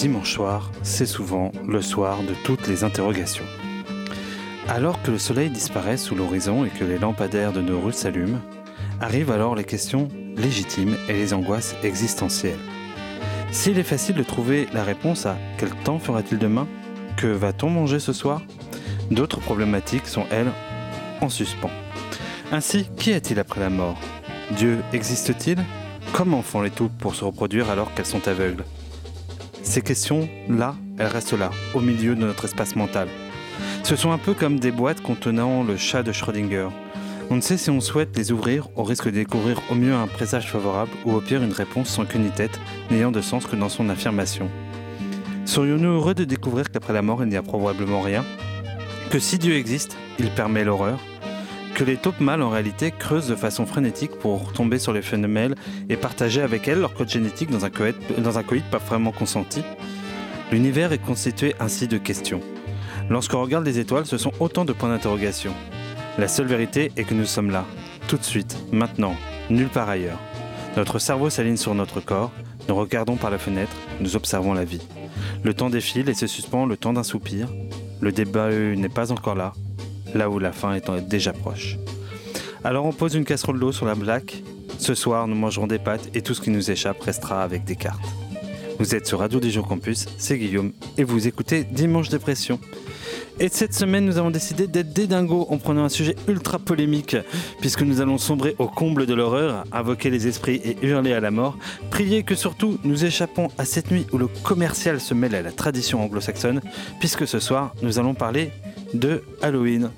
Dimanche soir, c'est souvent le soir de toutes les interrogations. Alors que le soleil disparaît sous l'horizon et que les lampadaires de nos rues s'allument, arrivent alors les questions légitimes et les angoisses existentielles. S'il est facile de trouver la réponse à quel temps fera-t-il demain? Que va-t-on manger ce soir? D'autres problématiques sont, elles, en suspens. Ainsi, qu'y a-t-il après la mort? Dieu existe-t-il? Comment font les taupes pour se reproduire alors qu'elles sont aveugles? Ces questions-là, elles restent là, au milieu de notre espace mental. Ce sont un peu comme des boîtes contenant le chat de Schrödinger. On ne sait si on souhaite les ouvrir au risque de découvrir au mieux un présage favorable ou au pire une réponse sans queue ni tête, n'ayant de sens que dans son affirmation. Serions-nous heureux de découvrir qu'après la mort il n'y a probablement rien? Que si Dieu existe, il permet l'horreur? Que les taupes mâles en réalité creusent de façon frénétique pour tomber sur les femelles et partager avec elles leur code génétique dans un coït, dans pas vraiment consenti L'univers est constitué ainsi de questions. Lorsqu'on regarde les étoiles, ce sont autant de points d'interrogation. La seule vérité est que nous sommes là, tout de suite, maintenant, nulle part ailleurs. Notre cerveau s'aligne sur notre corps, nous regardons par la fenêtre, nous observons la vie. Le temps défile et se suspend le temps d'un soupir. Le débat n'est pas encore là, là où la fin est déjà proche. Alors on pose une casserole d'eau sur la blague. Ce soir, nous mangerons des pâtes et tout ce qui nous échappe restera avec des cartes. Vous êtes sur Radio Dijon Campus, c'est Guillaume et vous écoutez Dimanche Dépression. Et cette semaine, nous avons décidé d'être des dingos en prenant un sujet ultra polémique, puisque nous allons sombrer au comble de l'horreur, invoquer les esprits et hurler à la mort. Priez que surtout nous échappons à cette nuit où le commercial se mêle à la tradition anglo-saxonne, puisque ce soir, nous allons parler de Halloween.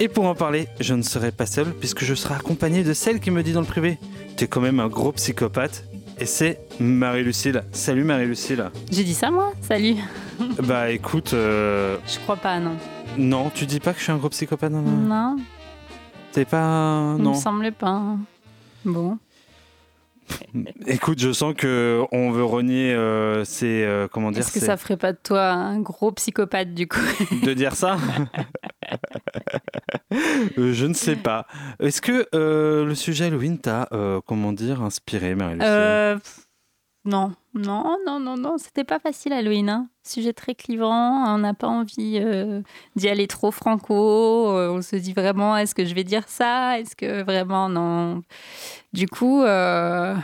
Et pour en parler, je ne serai pas seul, puisque je serai accompagné de celle qui me dit dans le privé T'es quand même un gros psychopathe. Et c'est Marie-Lucille. Salut Marie-Lucille. J'ai dit ça moi? Salut. Bah écoute. euh, Je crois pas, non. Non, tu dis pas que je suis un gros psychopathe non, non. Non, T'es pas. il Non. me semblait pas. Bon. Écoute, je sens que on veut renier euh, ces. euh, comment dire Est-ce que ces- ça ferait pas de toi un gros psychopathe du coup? De dire ça? Euh, Je ne sais pas. Est-ce que euh, le sujet Halloween t'a, euh, comment dire, inspiré, Marie-Lucille Euh, pff, Non, non, non, non, non, c'était pas facile Halloween. Hein. Sujet très clivant, on n'a pas envie euh, d'y aller trop franco. euh, on se dit vraiment, est-ce que je vais dire ça? Est-ce que vraiment, non? Du coup, euh,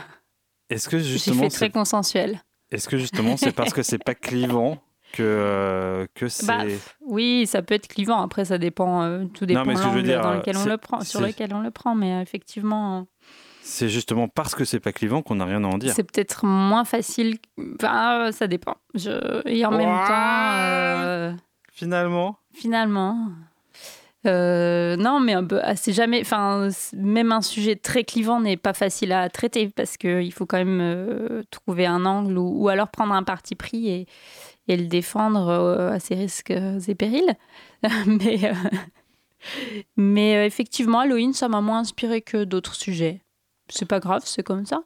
Est-ce que j'ai fait très consensuel. est-ce que justement, c'est parce que c'est pas clivant que euh, que c'est. Bah, oui, ça peut être clivant. Après, ça dépend. tout dépend de l'angle dans lequel on le prend, sur lequel on le prend. Mais effectivement, C'est justement parce que c'est pas clivant qu'on n'a rien à en dire. c'est peut-être moins facile. Enfin, euh, ça dépend. Je... Et en même Ouah. temps, euh, Finalement. finalement. euh, non, mais un peu, ah, c'est jamais. Enfin, même un sujet très clivant n'est pas facile à traiter parce qu'il faut quand même euh, trouver un angle ou, ou alors prendre un parti pris et, et le défendre euh, à ses risques et périls. mais, euh, mais euh, effectivement, Halloween, ça m'a moins inspiré que d'autres sujets. C'est pas grave, c'est comme ça.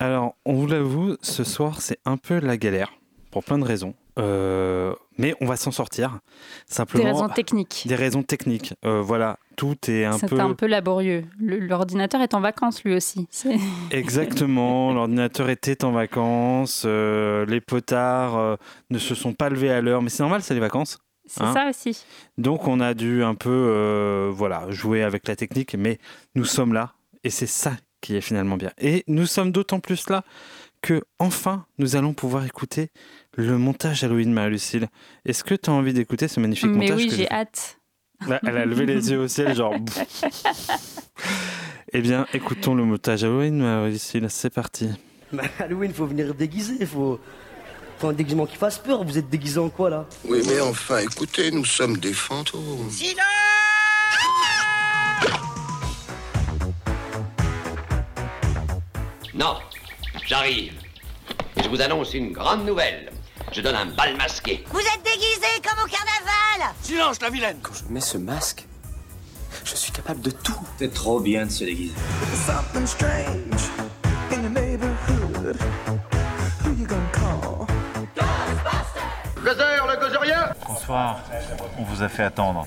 Alors, on vous l'avoue, ce soir, c'est un peu la galère pour plein de raisons. Euh, mais on va s'en sortir. Simplement. Des raisons techniques. Des raisons techniques. Euh, voilà, tout est un C'est peu. un peu laborieux. L'ordinateur est en vacances lui aussi. C'est- Exactement, l'ordinateur était en vacances, euh, les potards ne se sont pas levés à l'heure, mais c'est normal, c'est les vacances. C'est Hein ça aussi. Donc on a dû un peu voilà, jouer avec la technique, mais nous sommes là, et c'est ça qui est finalement bien. Et nous sommes d'autant plus là que enfin nous allons pouvoir écouter le montage Halloween Marie-Lucille. Est-ce que tu as envie d'écouter ce magnifique Mais montage oui, que j'ai hâte. Là, Elle a levé les yeux au ciel, genre. eh bien, écoutons le montage Halloween Marie-Lucille, c'est parti. Bah, Halloween, faut venir déguisé, faut. Faut un déguisement qui fasse peur. Vous êtes déguisé en quoi là? Oui, mais enfin, écoutez, nous sommes des fantômes. Non, j'arrive. Et je vous annonce une grande nouvelle. Je donne un bal masqué. Vous êtes déguisés comme au carnaval Silence, la vilaine Quand je mets ce masque, je suis capable de tout. C'est trop bien de se déguiser. Something strange in your neighborhood. Who you gonna call? Gozer, le gozerien Bonsoir, on vous a fait attendre.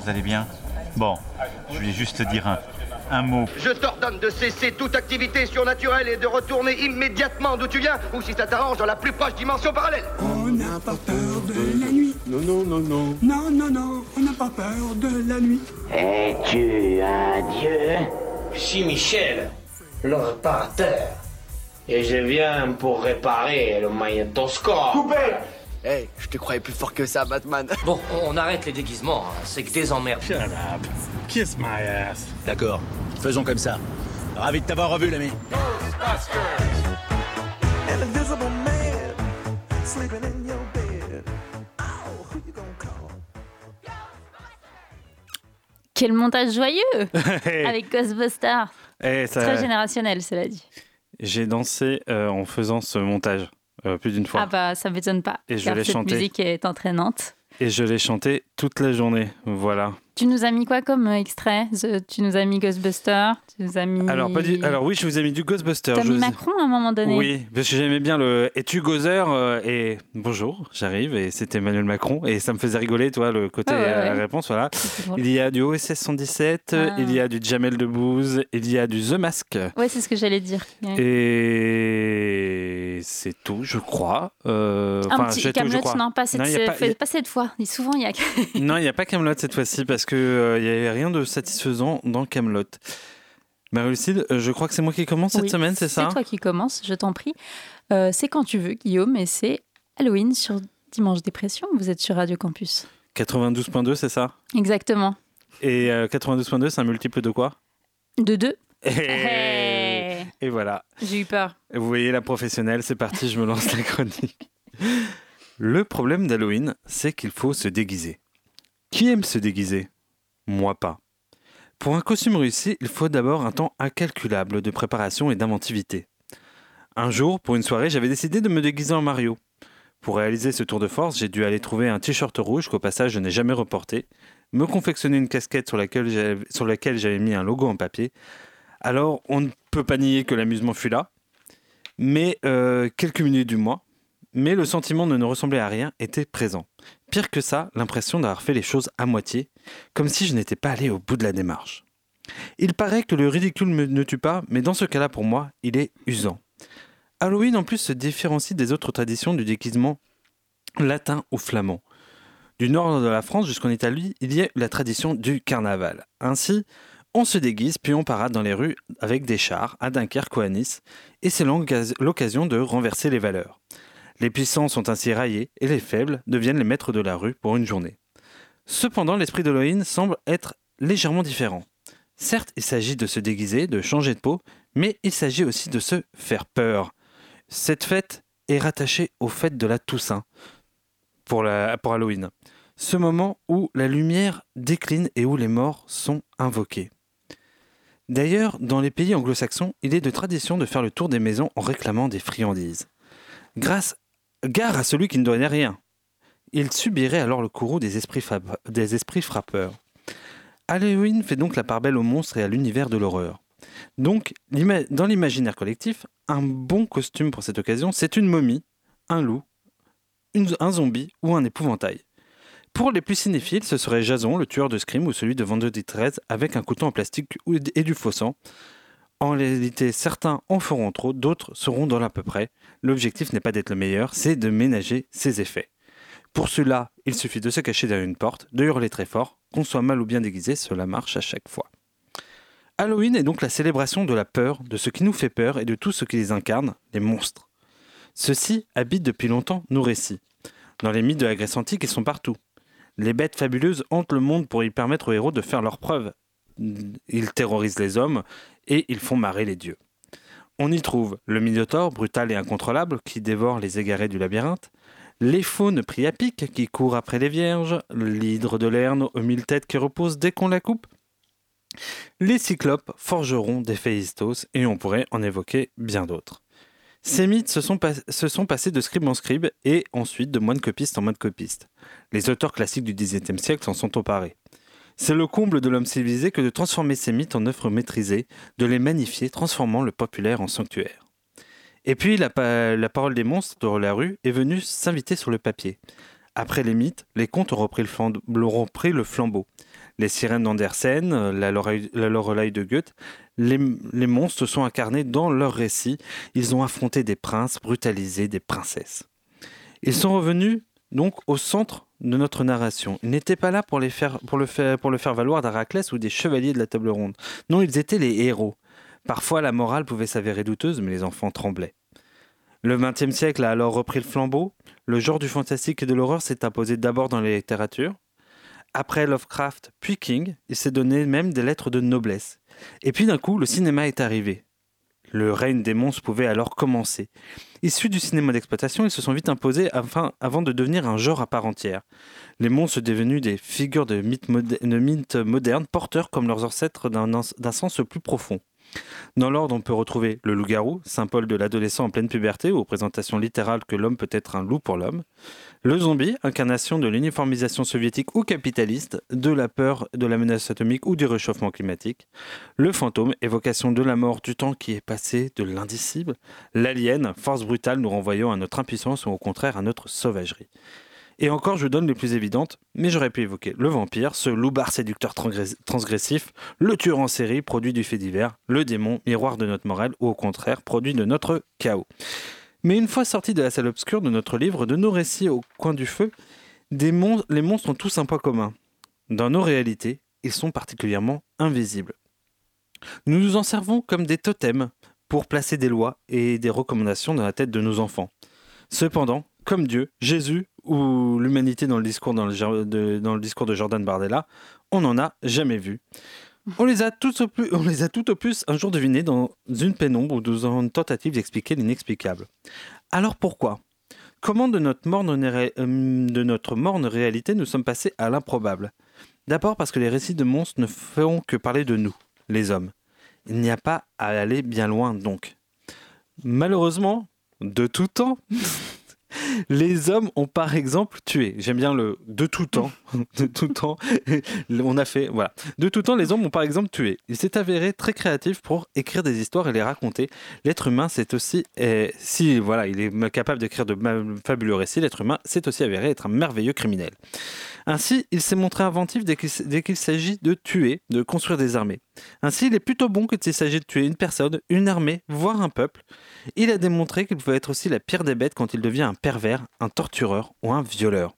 Vous allez bien? Bon, je voulais juste dire un, un mot. Je t'ordonne de cesser toute activité surnaturelle et de retourner immédiatement d'où tu viens, ou si ça t'arrange, dans la plus proche dimension parallèle. On n'a pas peur de la nuit. Non, non, non, non. Non, non, non, on n'a pas peur de la nuit. Es-tu un dieu? Je suis Michel, le réparateur. Et je viens pour réparer le magnétoscope. Coupé Hey, je te croyais plus fort que ça, Batman. Bon, on arrête les déguisements, hein. c'est que des emmerdes. Shut up. Kiss my ass. D'accord, faisons comme ça. Ravi de t'avoir revu, l'ami. An invisible man sleeping in your bed. Oh, who you gonna call? Quel montage joyeux avec Ghostbusters. Eh, ça- Très générationnel, cela dit. J'ai dansé euh, en faisant ce montage euh, plus d'une fois. Ah bah, ça m'étonne pas. Et je car l'ai cette chanté. musique est entraînante. Et je l'ai chanté toute la journée. Voilà. Tu nous as mis quoi comme euh, extrait? Tu nous as mis Ghostbusters Tu nous as mis... Alors, pas du- Alors oui, je vous ai mis du Ghostbuster. T'as mis vous Macron à un moment donné Oui, parce que j'aimais bien le Es-tu Gozer euh, Et bonjour, j'arrive et c'est Emmanuel Macron et ça me faisait rigoler, toi, le côté ouais, euh, ouais. réponse, voilà. Il y a du OSS 117, Ah. il y a du Jamel Debbouze, il y a du The Mask. Ouais, c'est ce que j'allais dire. Ouais. Et c'est tout, je crois. Euh, un enfin, petit Camelot, non, pas cette, Non, il y a pas- fait- pas cette fois. Et Souvent, il y a. Non, il n'y a pas Camelot cette fois-ci parce que euh, il n'y avait rien de satisfaisant dans Camelot. Marie-Lucille, euh, je crois que c'est moi qui commence cette Oui, semaine, c'est ça C'est toi qui commence, je t'en prie. Euh, c'est quand tu veux, Guillaume, et c'est Halloween sur Dimanche Dépression. Vous êtes sur Radio Campus. 92.2, c'est ça? Exactement. Et euh, 92.2, c'est un multiple de quoi? De deux. et, et voilà. J'ai eu peur. Vous voyez la professionnelle, c'est parti, je me lance la chronique. Le problème d'Halloween, c'est qu'il faut se déguiser. Qui aime se déguiser? Moi pas. Pour un costume réussi, il faut d'abord un temps incalculable de préparation et d'inventivité. Un jour, pour une soirée, j'avais décidé de me déguiser en Mario. Pour réaliser ce tour de force, j'ai dû aller trouver un t-shirt rouge qu'au passage je n'ai jamais reporté, me confectionner une casquette sur laquelle j'avais- mis un logo en papier. Alors, on ne peut pas nier que l'amusement fut là, mais euh, quelques minutes du mois, mais le sentiment de ne ressembler à rien était présent. Pire que ça, l'impression d'avoir fait les choses à moitié, comme si je n'étais pas allé au bout de la démarche. Il paraît que le ridicule ne tue pas, mais dans ce cas-là, pour moi, il est usant. Halloween, en plus, se différencie des autres traditions du déguisement latin ou flamand. Du nord de la France jusqu'en Italie, il y a la tradition du carnaval. Ainsi, on se déguise puis on parade dans les rues avec des chars à Dunkerque ou à Nice, et c'est l'occasion de renverser les valeurs. Les puissants sont ainsi raillés et les faibles deviennent les maîtres de la rue pour une journée. Cependant, l'esprit d'Halloween semble être légèrement différent. Certes, il s'agit de se déguiser, de changer de peau, mais il s'agit aussi de se faire peur. Cette fête est rattachée aux fêtes de la Toussaint pour, Halloween. Ce moment où la lumière décline et où les morts sont invoqués. D'ailleurs, dans les pays anglo-saxons, il est de tradition de faire le tour des maisons en réclamant des friandises. Grâce, gare à celui qui ne donnait rien. Il subirait alors le courroux des esprits, frappeurs. Halloween fait donc la part belle aux monstres et à l'univers de l'horreur. Donc, dans l'imaginaire collectif, un bon costume pour cette occasion, c'est une momie, un loup, un zombie ou un épouvantail. Pour les plus cinéphiles, ce serait Jason, le tueur de Scream, ou celui de Vendredi 13, avec un couteau en plastique et du faux sang. En réalité, certains en feront trop, d'autres seront dans l'à peu près. L'objectif n'est pas d'être le meilleur, c'est de ménager ses effets. Pour cela, il suffit de se cacher derrière une porte, de hurler très fort, qu'on soit mal ou bien déguisé, cela marche à chaque fois. Halloween est donc la célébration de la peur, de ce qui nous fait peur et de tout ce qui les incarne, les monstres. Ceux-ci habitent depuis longtemps nos récits. Dans les mythes de la Grèce antique, ils sont partout. Les bêtes fabuleuses hantent le monde pour y permettre aux héros de faire leurs preuves. Ils terrorisent les hommes et ils font marrer les dieux. On y trouve le Minotaure, brutal et incontrôlable, qui dévore les égarés du labyrinthe, les faunes priapiques qui courent après les vierges, l'hydre de Lerne aux mille têtes qui repose dès qu'on la coupe, les cyclopes forgeront des phéistos, et on pourrait en évoquer bien d'autres. Ces mythes se sont, passés de scribe en scribe et ensuite de moine copiste en moine copiste. Les auteurs classiques du XVIIIe siècle s'en sont emparés. C'est le comble de l'homme civilisé que de transformer ces mythes en œuvres maîtrisées, de les magnifier, transformant le populaire en sanctuaire. Et puis la, pa- la parole des monstres de la rue est venue s'inviter sur le papier. Après les mythes, les contes ont repris le, flambeau. Les sirènes d'Andersen, la Lorelei de Goethe, les, les monstres sont incarnés dans leurs récits. Ils ont affronté des princes, brutalisé des princesses. Ils sont revenus donc au centre de notre narration. Ils n'étaient pas là pour, les faire, le faire, pour le faire valoir d'Héraclès ou des chevaliers de la table ronde. Non, ils étaient les héros. Parfois, la morale pouvait s'avérer douteuse, mais les enfants tremblaient. Le XXe siècle a alors repris le flambeau. Le genre du fantastique et de l'horreur s'est imposé d'abord dans les littératures. Après Lovecraft, puis King, il s'est donné même des lettres de noblesse. Et puis d'un coup, le cinéma est arrivé. Le règne des monstres pouvait alors commencer. Issus du cinéma d'exploitation, ils se sont vite imposés avant de devenir un genre à part entière. Les monstres sont devenus des figures de mythes, modernes, porteurs comme leurs ancêtres d'un sens plus profond. Dans l'ordre, on peut retrouver le loup-garou, symbole de l'adolescent en pleine puberté ou représentation littérale que l'homme peut être un loup pour l'homme. Le zombie, incarnation de l'uniformisation soviétique ou capitaliste, de la peur de la menace atomique ou du réchauffement climatique. Le fantôme, évocation de la mort du temps qui est passé, de l'indicible. L'alien, force brutale nous renvoyant à notre impuissance ou au contraire à notre sauvagerie. Et encore, je donne les plus évidentes, mais j'aurais pu évoquer le vampire, ce loupard séducteur transgress- transgressif, le tueur en série, produit du fait divers, le démon, miroir de notre morale, ou au contraire, produit de notre chaos. Mais une fois sortis de la salle obscure de notre livre, de nos récits au coin du feu, les monstres ont tous un point commun. Dans nos réalités, ils sont particulièrement invisibles. Nous nous en servons comme des totems pour placer des lois et des recommandations dans la tête de nos enfants. Cependant, comme Dieu, Jésus ou l'humanité dans le discours de, Jordan Bardella, on n'en a jamais vu. On les, a tout au plus un jour devinés dans une pénombre ou dans une tentative d'expliquer l'inexplicable. Alors pourquoi? Comment de notre, morne, de notre morne réalité nous sommes passés à l'improbable? D'abord parce que les récits de monstres ne feront que parler de nous, les hommes. Il n'y a pas à aller bien loin donc. Malheureusement, de tout temps, les hommes ont par exemple tué. J'aime bien le de tout temps. De tout temps. On a fait. Voilà. De tout temps, les hommes ont par exemple tué. Il s'est avéré très créatif pour écrire des histoires et les raconter. L'être humain, c'est aussi. eh, si voilà, il est capable d'écrire de fabuleux récits, l'être humain s'est aussi avéré être un merveilleux criminel. Ainsi, il s'est montré inventif dès qu'il s'agit de tuer, de construire des armées. Ainsi, il est plutôt bon quand il s'agit de tuer une personne, une armée, voire un peuple. Il a démontré qu'il pouvait être aussi la pire des bêtes quand il devient un pervers, un tortureur ou un violeur.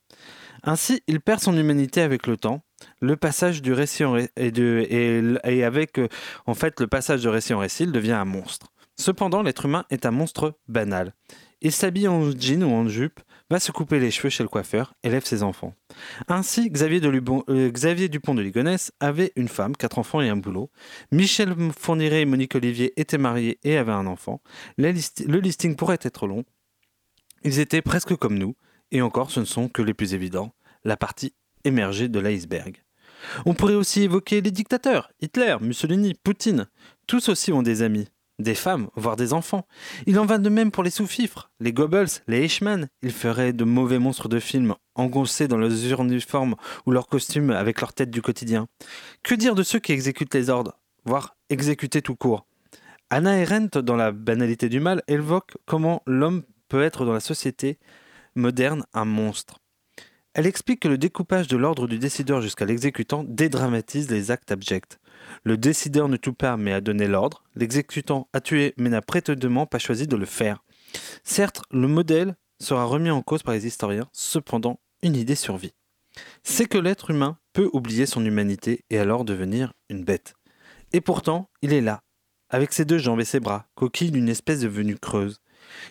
Ainsi, il perd son humanité avec le temps. Le passage du récit en et avec euh, en fait le passage de récit en récit, il devient un monstre. Cependant, l'être humain est un monstre banal. Il s'habille en jean ou en jupe, va se couper les cheveux chez le coiffeur, élève ses enfants. Ainsi, Xavier, de Lubon- euh, Xavier Dupont de Ligonnès avait une femme, quatre enfants et un boulot. Michel Fourniret et Monique Olivier étaient mariés et avaient un enfant. Le listing pourrait être long. Ils étaient presque comme nous, et encore ce ne sont que les plus évidents, la partie émergée de l'iceberg. On pourrait aussi évoquer les dictateurs, Hitler, Mussolini, Poutine. Tous aussi ont des amis, des femmes, voire des enfants. Il en va de même pour les sous-fifres, les Goebbels, les Eichmann. Ils feraient de mauvais monstres de films, engoncés dans leurs uniformes ou leurs costumes avec leur tête du quotidien. Que dire de ceux qui exécutent les ordres, voire exécuter tout court? Anna Arendt, dans La banalité du mal, évoque comment l'homme peut être dans la société moderne un monstre. Elle explique que le découpage de l'ordre du décideur jusqu'à l'exécutant dédramatise les actes abjects. Le décideur ne tue pas mais a donné l'ordre, l'exécutant a tué mais n'a prétendument pas choisi de le faire. Certes, le modèle sera remis en cause par les historiens, cependant, une idée survit. C'est que l'être humain peut oublier son humanité et alors devenir une bête. Et pourtant, il est là, avec ses deux jambes et ses bras, coquille d'une espèce de venue creuse.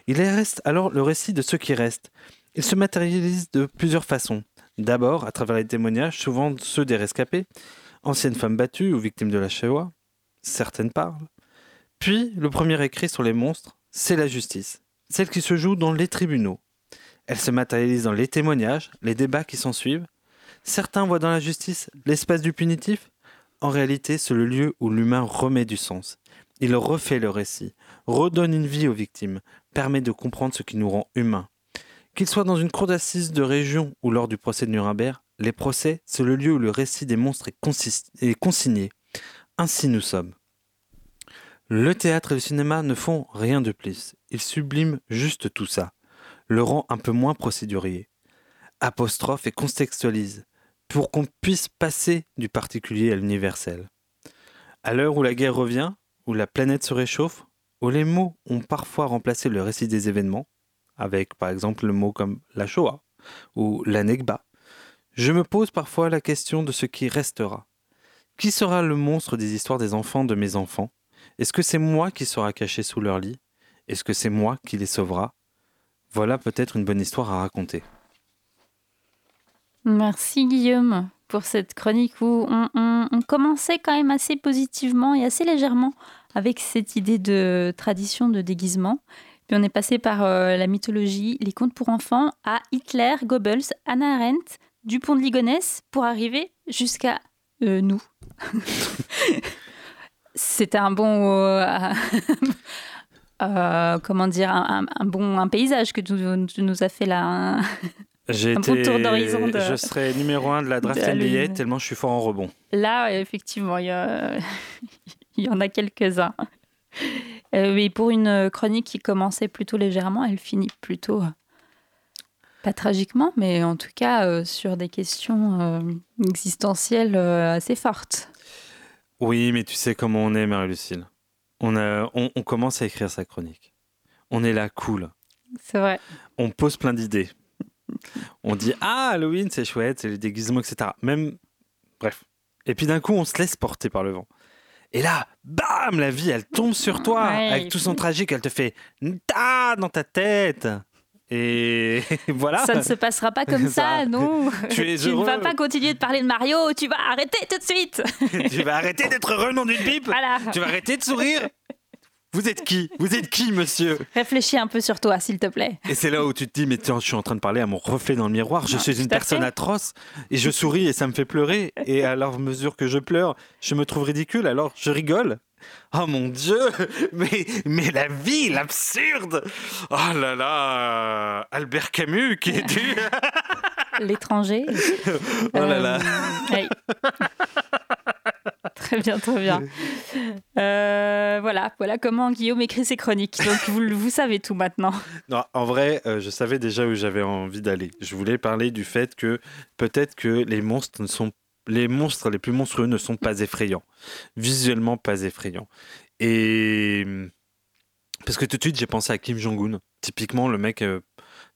Il reste alors le récit de ce qui reste. Il se matérialise de plusieurs façons. D'abord, à travers les témoignages, souvent ceux des rescapés, anciennes femmes battues ou victimes de la Shoah, certaines parlent. Puis, le premier écrit sur les monstres, c'est la justice, celle qui se joue dans les tribunaux. Elle se matérialise dans les témoignages, les débats qui s'ensuivent. Certains voient dans la justice l'espace du punitif. En réalité, c'est le lieu où l'humain remet du sens. Il refait le récit, redonne une vie aux victimes, permet de comprendre ce qui nous rend humains. Qu'il soit dans une cour d'assises de région ou lors du procès de Nuremberg, les procès, c'est le lieu où le récit des monstres est, consigné. Ainsi nous sommes. Le théâtre et le cinéma ne font rien de plus. Ils subliment juste tout ça, le rend un peu moins procédurier. Apostrophe et contextualise. pour qu'on puisse passer du particulier à l'universel. À l'heure où la guerre revient, où la planète se réchauffe, où les mots ont parfois remplacé le récit des événements, avec par exemple le mot comme la Shoah ou la Negba, je me pose parfois la question de ce qui restera. Qui sera le monstre des histoires des enfants de mes enfants? Est-ce que c'est moi qui sera caché sous leur lit? Est-ce que c'est moi qui les sauvera? Voilà peut-être une bonne histoire à raconter. Merci Guillaume pour cette chronique où on commençait quand même assez positivement et assez légèrement avec cette idée de tradition de déguisement. Puis on est passé par euh, la mythologie, les contes pour enfants, à Hitler, Goebbels, Anna Arendt, Dupont de Ligonnès, pour arriver jusqu'à euh, nous. C'était un bon... euh, comment dire un, un- un bon un paysage que tu, tu nous as fait là. hein. J'ai Un bon été, tour d'horizon de- je serai numéro un de la draft de NBA le- tellement je suis fort en rebond. Là, effectivement, il y, a- il y en a quelques-uns. Euh, mais pour une chronique qui commençait plutôt légèrement, elle finit plutôt, euh, pas tragiquement, mais en tout cas euh, sur des questions euh, existentielles euh, assez fortes. Oui, mais tu sais comment on est, Marie-Lucille. On, a, on, on commence à écrire sa chronique. On est là, cool. C'est vrai. On pose plein d'idées. On dit Ah, Halloween, c'est chouette, c'est les déguisements, etc. Même. Bref. Et puis d'un coup, on se laisse porter par le vent. Et là, bam, la vie, elle tombe sur toi. Ouais, avec tout son tragique, elle te fait ta dans ta tête. Et voilà. Ça ne se passera pas comme ça, Ça. non. Tu es ne heureux. vas pas continuer de parler de Mario, tu vas arrêter tout de suite. tu vas arrêter d'être heureux, nom d'une pipe. Voilà. Tu vas arrêter de sourire. Vous êtes qui? Vous êtes qui, monsieur? Réfléchis un peu sur toi, s'il te plaît. Et c'est là où tu te dis, mais tiens, je suis en train de parler à mon reflet dans le miroir. Je Ah, suis une personne fait. atroce et je souris et ça me fait pleurer. Et à la mesure que je pleure, je me trouve ridicule. Alors je rigole. Oh mon Dieu Mais, mais la vie, l'absurde Oh là là Albert Camus qui est dû L'étranger. Oh là là Euh, oui. Très bien, très bien. Euh, voilà, voilà comment Guillaume écrit ses chroniques. Donc vous, vous savez tout maintenant. Non, en vrai, euh, je savais déjà où j'avais envie d'aller. Je voulais parler du fait que peut-être que les monstres ne sont les monstres les plus monstrueux ne sont pas effrayants, visuellement pas effrayants. Et parce que tout de suite j'ai pensé à Kim Jong-un, typiquement le mec, euh,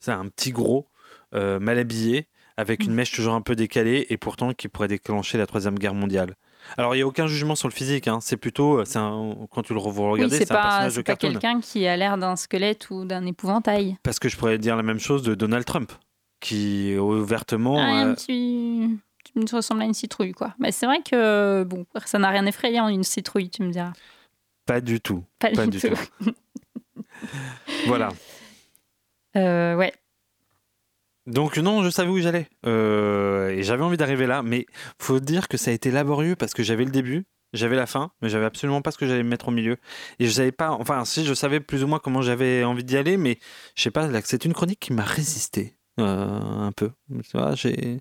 c'est un petit gros mal habillé avec une mèche toujours un peu décalée et pourtant qui pourrait déclencher la troisième guerre mondiale. Alors il y a aucun jugement sur le physique, hein. c'est plutôt, un- quand tu le re- vous Oui, c'est c'est un pas, personnage de pas quelqu'un qui a l'air d'un squelette ou d'un épouvantail. Parce que je pourrais dire la même chose de Donald Trump, qui ouvertement. Ah, euh, un petit... Tu me ressembles à une citrouille, quoi. Mais c'est vrai que bon, ça n'a rien d'effrayant, une citrouille, tu me diras. Pas du tout. Pas du tout. voilà. Euh, ouais. Donc non, je savais où j'allais. Euh, et j'avais envie d'arriver là, mais faut dire que ça a été laborieux parce que j'avais le début, j'avais la fin, mais j'avais absolument pas ce que j'allais me mettre au milieu. Et je savais pas, enfin si je savais plus ou moins comment j'avais envie d'y aller, mais je sais pas, c'est une chronique qui m'a résisté euh, un peu. J'ai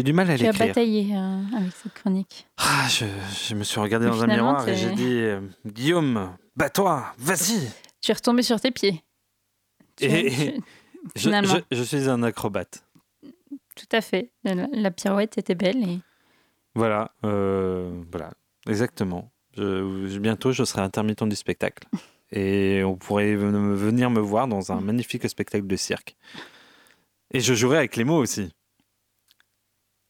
eu du mal à Tu as l'écrire. bataillé euh, avec cette chronique. Ah, je, je me suis regardé Mais dans un miroir et j'ai dit Guillaume, bats-toi, vas-y. Tu es retombé sur tes pieds. Tu- Et tu- finalement. je- je suis un acrobate. Tout à fait. La, la pirouette était belle. Et... Voilà, euh, voilà, exactement. Je- bientôt, je serai intermittent du spectacle. Et on pourrait ven- venir me voir dans un magnifique spectacle de cirque. Et je jouerai avec les mots aussi.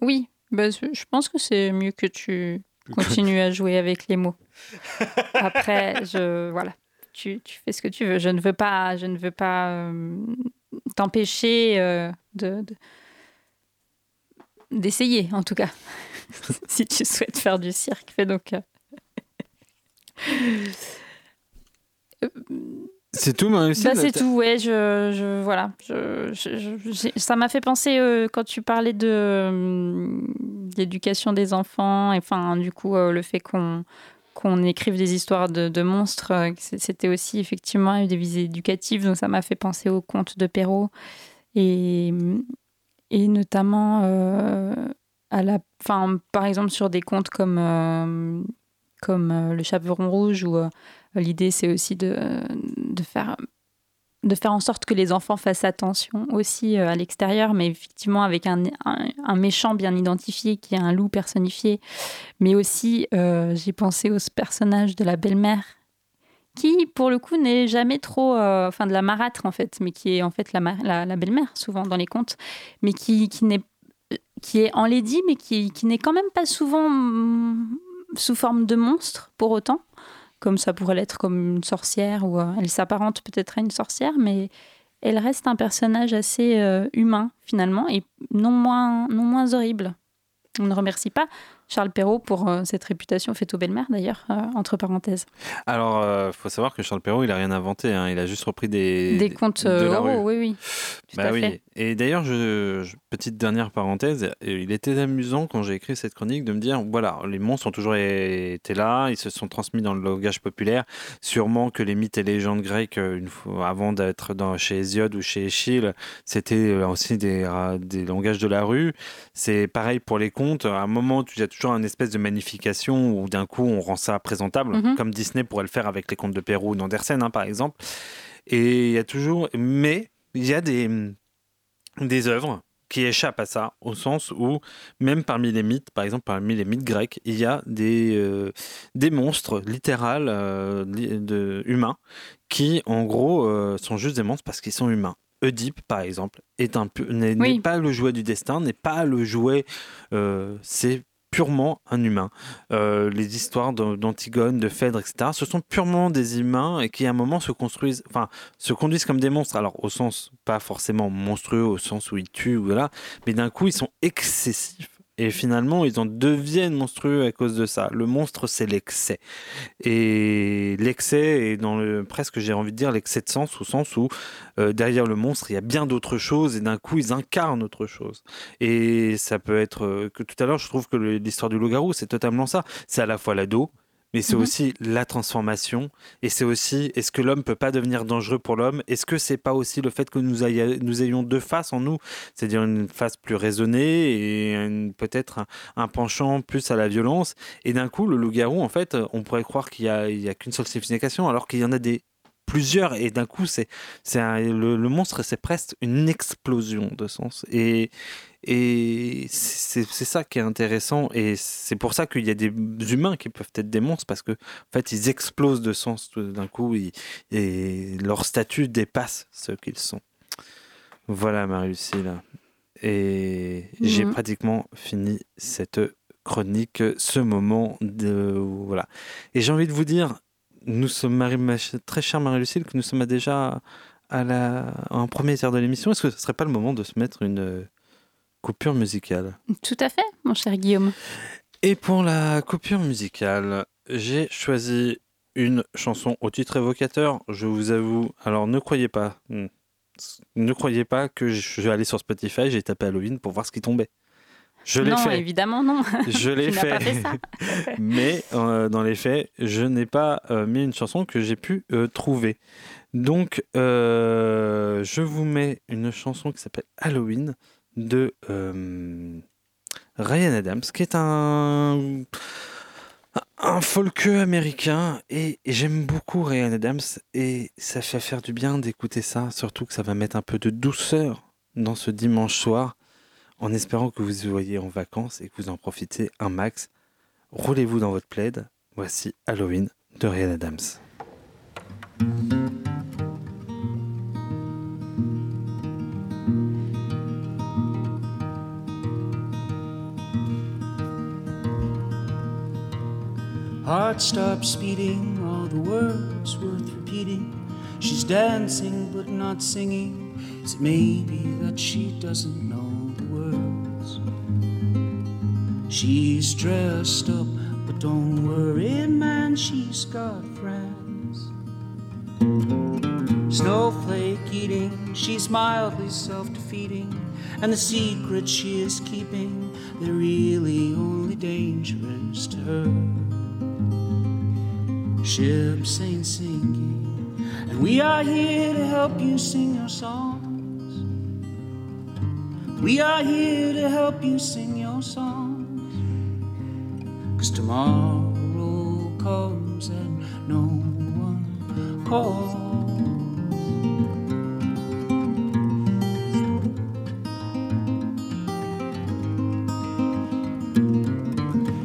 Oui, bah, je je pense que c'est mieux que tu continues à jouer avec les mots. Après, je voilà, tu, tu fais ce que tu veux. Je ne veux pas, je ne veux pas euh, t'empêcher euh, de de- d'essayer, en tout cas. si tu souhaites faire du cirque, fais donc. euh. C'est tout, Marie-Lucille Bah, c'est tout, ouais. Je, je- voilà. Je, je- ça m'a fait penser euh, quand tu parlais de euh, l'éducation des enfants, et enfin, du coup, euh, le fait qu'on qu'on écrive des histoires de, monstres, euh, c'était aussi effectivement des visées éducatives. Donc, ça m'a fait penser au conte de Perrault et, notamment euh, à la, enfin, par exemple, sur des contes comme euh, le Chaperon rouge où l'idée c'est aussi de faire de faire en sorte que les enfants fassent attention aussi euh, à l'extérieur, mais effectivement avec un, un- méchant bien identifié qui est un loup personnifié. Mais aussi, euh, j'ai pensé au personnage de la belle-mère qui, pour le coup, n'est jamais trop, euh, enfin de la marâtre en fait, mais qui est en fait la, la, belle-mère souvent dans les contes, mais qui, qui qui est enlaidie, mais qui, qui n'est quand même pas souvent hum, sous forme de monstre pour autant, comme ça pourrait l'être comme une sorcière, ou euh, elle s'apparente peut-être à une sorcière, mais elle reste un personnage assez euh, humain finalement, et non moins, non moins horrible. On ne remercie pas Charles Perrault pour euh, cette réputation faite aux belles-mères d'ailleurs, euh, entre parenthèses. Alors, il faut savoir que Charles Perrault, il a rien inventé. hein. Il a juste repris des, Des contes de euh, la rue. oui, oui. Tout Bah à oui. fait. Et d'ailleurs, je, je- petite dernière parenthèse, euh, il était amusant quand j'ai écrit cette chronique de me dire, voilà, les monstres ont toujours été là, ils se sont transmis dans le langage populaire. Sûrement que les mythes et légendes grecques, euh, une fois, avant d'être dans, chez Hésiode ou chez Échille, c'était euh, aussi des, des langages de la rue. C'est pareil pour les contes. À un moment, il y a toujours une espèce de magnification où d'un coup, on rend ça présentable, Mhm. comme Disney pourrait le faire avec les contes de Pérou ou d'Andersen, hein, par exemple. Et il y a toujours, mais il y a des, des œuvres qui échappent à ça, au sens où, même parmi les mythes, par exemple parmi les mythes grecs, il y a des, euh, des monstres littérales euh, de, humains qui, en gros, euh, sont juste des monstres parce qu'ils sont humains. Oedipe, par exemple, est un pu- n'est n'est Oui. pas le jouet du destin, n'est pas le jouet, euh, c'est purement un humain. Euh, les histoires d'A- d'Antigone, de Phèdre, etc., ce sont purement des humains et qui à un moment se construisent, enfin, se conduisent comme des monstres. Alors au sens pas forcément monstrueux, au sens où ils tuent, voilà, mais d'un coup ils sont excessifs. Et finalement, ils en deviennent monstrueux à cause de ça. Le monstre, c'est l'excès. Et l'excès est dans le presque, j'ai envie de dire, l'excès de sens, au sens où euh, derrière le monstre, il y a bien d'autres choses, et d'un coup, ils incarnent autre chose. Et ça peut être euh, que tout à l'heure, je trouve que l'histoire du loup-garou, c'est totalement ça. C'est à la fois l'ado, mais c'est Mhm. aussi la transformation, et c'est aussi est-ce que l'homme peut pas devenir dangereux pour l'homme? Est-ce que c'est pas aussi le fait que nous, aille- nous ayons deux faces en nous, c'est-à-dire une face plus raisonnée et peut-être un, un penchant plus à la violence. Et d'un coup, le loup-garou, en fait, on pourrait croire qu'il y a, qu'une seule signification, alors qu'il y en a des plusieurs. Et d'un coup c'est le, le monstre c'est presque une explosion de sens. Et et c'est ça qui est intéressant et c'est pour ça qu'il y a des humains qui peuvent être des monstres parce que en fait ils explosent de sens tout d'un coup ils- et leur statut dépasse ce qu'ils sont voilà Marie-Lucille et j'ai Mhm. pratiquement fini cette chronique ce moment de voilà et j'ai envie de vous dire nous sommes Marie, ma très chère Marie-Lucille, que nous sommes déjà à la, en premier tiers de l'émission. Est-ce que ce serait pas le moment de se mettre une coupure musicale Tout à fait, mon cher Guillaume. Et pour la coupure musicale, j'ai choisi une chanson au titre évocateur. Je vous avoue, alors ne croyez pas, hmm, ne croyez pas que je vais aller sur Spotify, j'ai tapé Halloween pour voir ce qui tombait. Je l'ai non, fait. évidemment, non. Je l'ai fait. pas fait ça. Mais euh, dans les faits, je n'ai pas euh, mis une chanson que j'ai pu euh, trouver. Donc, je vous mets une chanson qui s'appelle Halloween de euh, Ryan Adams, qui est un un folkeux américain et, j'aime beaucoup Ryan Adams et ça fait faire du bien d'écouter ça, surtout que ça va mettre un peu de douceur dans ce dimanche soir en espérant que vous soyez en vacances et que vous en profitez un max. Roulez-vous dans votre plaid. Voici Halloween de Ryan Adams. Heart stops beating, all the words worth repeating. She's dancing but not singing. Is it maybe that she doesn't know the words? She's dressed up, but don't worry, man, she's got friends. Snowflake eating, she's mildly self defeating, and the secrets she is keeping, they're really only dangerous to her ships ain't sinking, and we are here to help you sing your songs. We are here to help you sing your songs. Cause tomorrow comes and no one calls.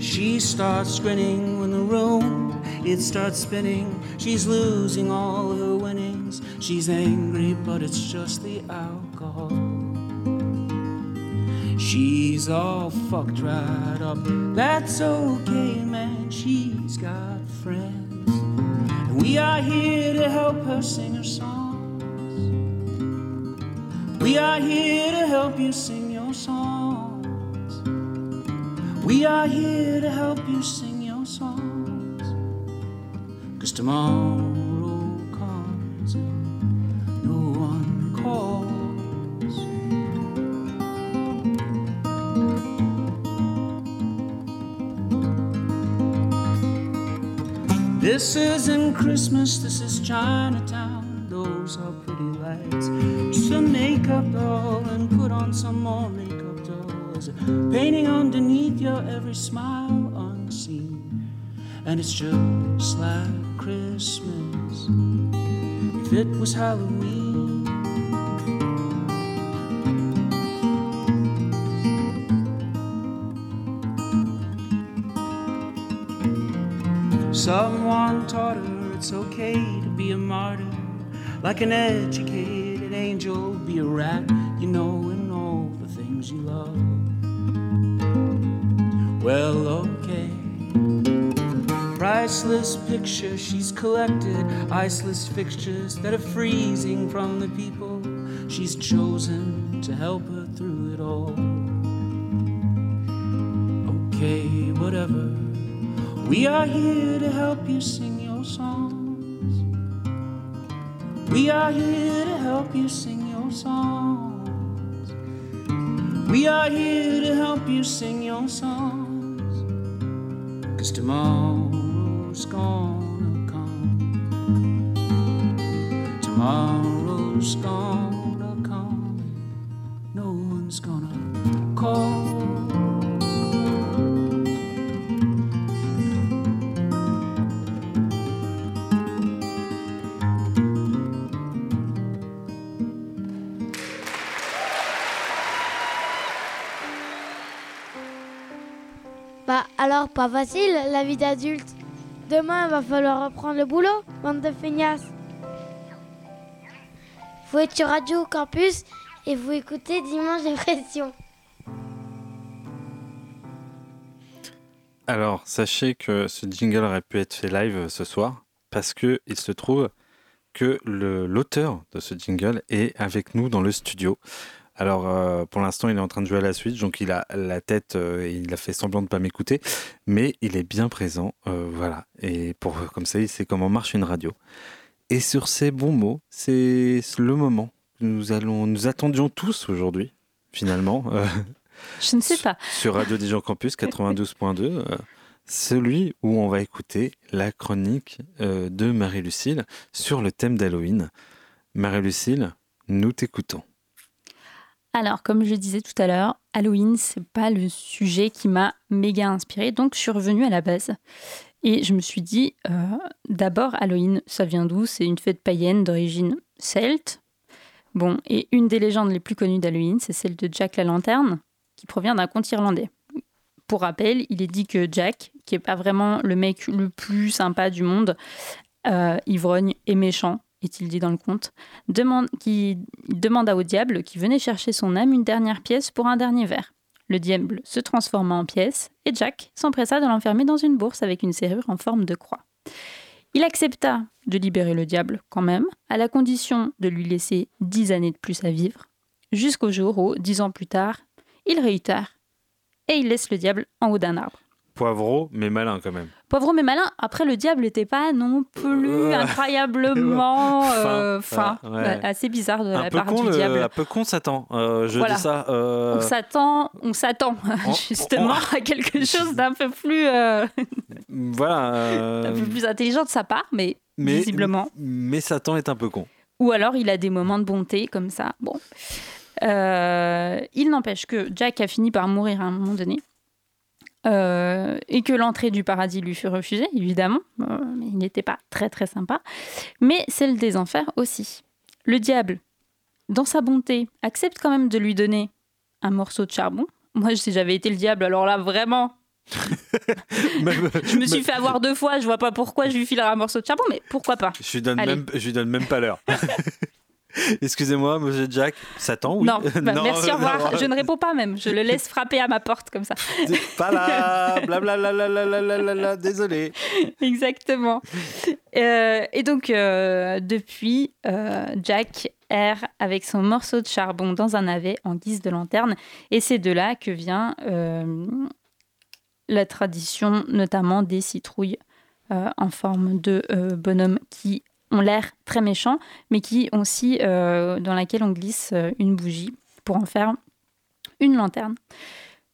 She starts grinning when the room it starts spinning. She's losing all her winnings. She's angry, but it's just the alcohol. She's all fucked right up. That's okay, man. She's got friends. And we are here to help her sing her songs. We are here to help you sing your songs. We are here to help you sing tomorrow comes no one calls. This isn't Christmas, this is Chinatown. Those are pretty lights. Just a makeup doll and put on some more makeup dolls. Painting underneath your every smile unseen. And it's just like Christmas. If it was Halloween. Someone taught her it's okay to be a martyr. Like an educated angel, be a rat, you know, in all the things you love. Well. Priceless picture she's collected, iceless fixtures that are freezing from the people she's chosen to help her through it all. Okay, whatever. We are here to help you sing your songs. We are here to help you sing your songs. We are here to help you sing your songs. Cause tomorrow's. No one's gonna. Bah alors pas facile la vie d'adulte. Demain il va falloir reprendre le boulot, bande de feignasses. Vous êtes sur Radio Campus et vous écoutez Dimanche Dépression. Alors, sachez que ce jingle aurait pu être fait live ce soir parce que il se trouve que l'auteur de ce jingle est avec nous dans le studio. Alors, euh, pour l'instant, il est en train de jouer à la suite, donc il a la tête euh, et il a fait semblant de ne pas m'écouter, mais il est bien présent, euh, voilà. Et pour comme ça, il sait comment marche une radio. Et sur ces bons mots, c'est le moment que nous allons, nous attendions tous aujourd'hui, finalement. euh, Je ne sais pas. sur Radio Dijon Campus 92.2, euh, celui où on va écouter la chronique euh, de Marie-Lucille sur le thème d'Halloween. Marie-Lucille, nous t'écoutons. Alors, comme je disais tout à l'heure, Halloween, c'est pas le sujet qui m'a méga inspiré, donc je suis revenue à la base. Et je me suis dit, euh, d'abord, Halloween, ça vient d'où? C'est une fête païenne d'origine celte. Bon, et une des légendes les plus connues d'Halloween, c'est celle de Jack la Lanterne, qui provient d'un conte irlandais. Pour rappel, il est dit que Jack, qui est pas vraiment le mec le plus sympa du monde, euh, ivrogne et méchant, est-il dit dans le conte, qui demanda au diable qui venait chercher son âme une dernière pièce pour un dernier verre. Le diable se transforma en pièce et Jack s'empressa de l'enfermer dans une bourse avec une serrure en forme de croix. Il accepta de libérer le diable quand même, à la condition de lui laisser dix années de plus à vivre, jusqu'au jour où, dix ans plus tard, il réitère et il laisse le diable en haut d'un arbre. Poivreau, mais malin quand même. Pauvre mais malin, après le diable n'était pas non plus Euh, incroyablement euh, Fin, fin, ouais. Ouais, assez bizarre de un, la part con, du le- diable. un peu con Satan. Euh, je Voilà. dis ça. euh, On s'attend, on s'attend justement à quelque chose d'un peu plus, euh, Voilà. euh, d'un peu plus intelligent de sa part, mais, mais, visiblement. Mais Satan est un peu con. Ou alors il a des moments de bonté comme ça. Bon, Euh, il n'empêche que Jack a fini par mourir à un moment donné. Euh, et que l'entrée du paradis lui fut refusée, évidemment. Euh, il n'était pas très très sympa. Mais celle des enfers aussi. Le diable, dans sa bonté, accepte quand même de lui donner un morceau de charbon. Moi, si j'avais été le diable, alors là, vraiment, Même- Je me suis fait avoir deux fois, je vois pas pourquoi je lui filerai un morceau de charbon, mais pourquoi pas Je lui donne, Allez. même, je lui donne même pas l'heure. Excusez-moi, monsieur Jack, ça tend oui Non, bah, Non, merci, au revoir. non. Je ne réponds pas même, je le laisse frapper à ma porte comme ça. Pas là, blablabla, désolé. Exactement. Euh, et donc, euh, depuis, euh, Jack erre avec son morceau de charbon dans un navet en guise de lanterne. Et c'est de là que vient la tradition, notamment des citrouilles en forme de bonhomme qui ont l'air très méchants, mais qui ont aussi, euh, dans laquelle on glisse euh, une bougie pour en faire une lanterne.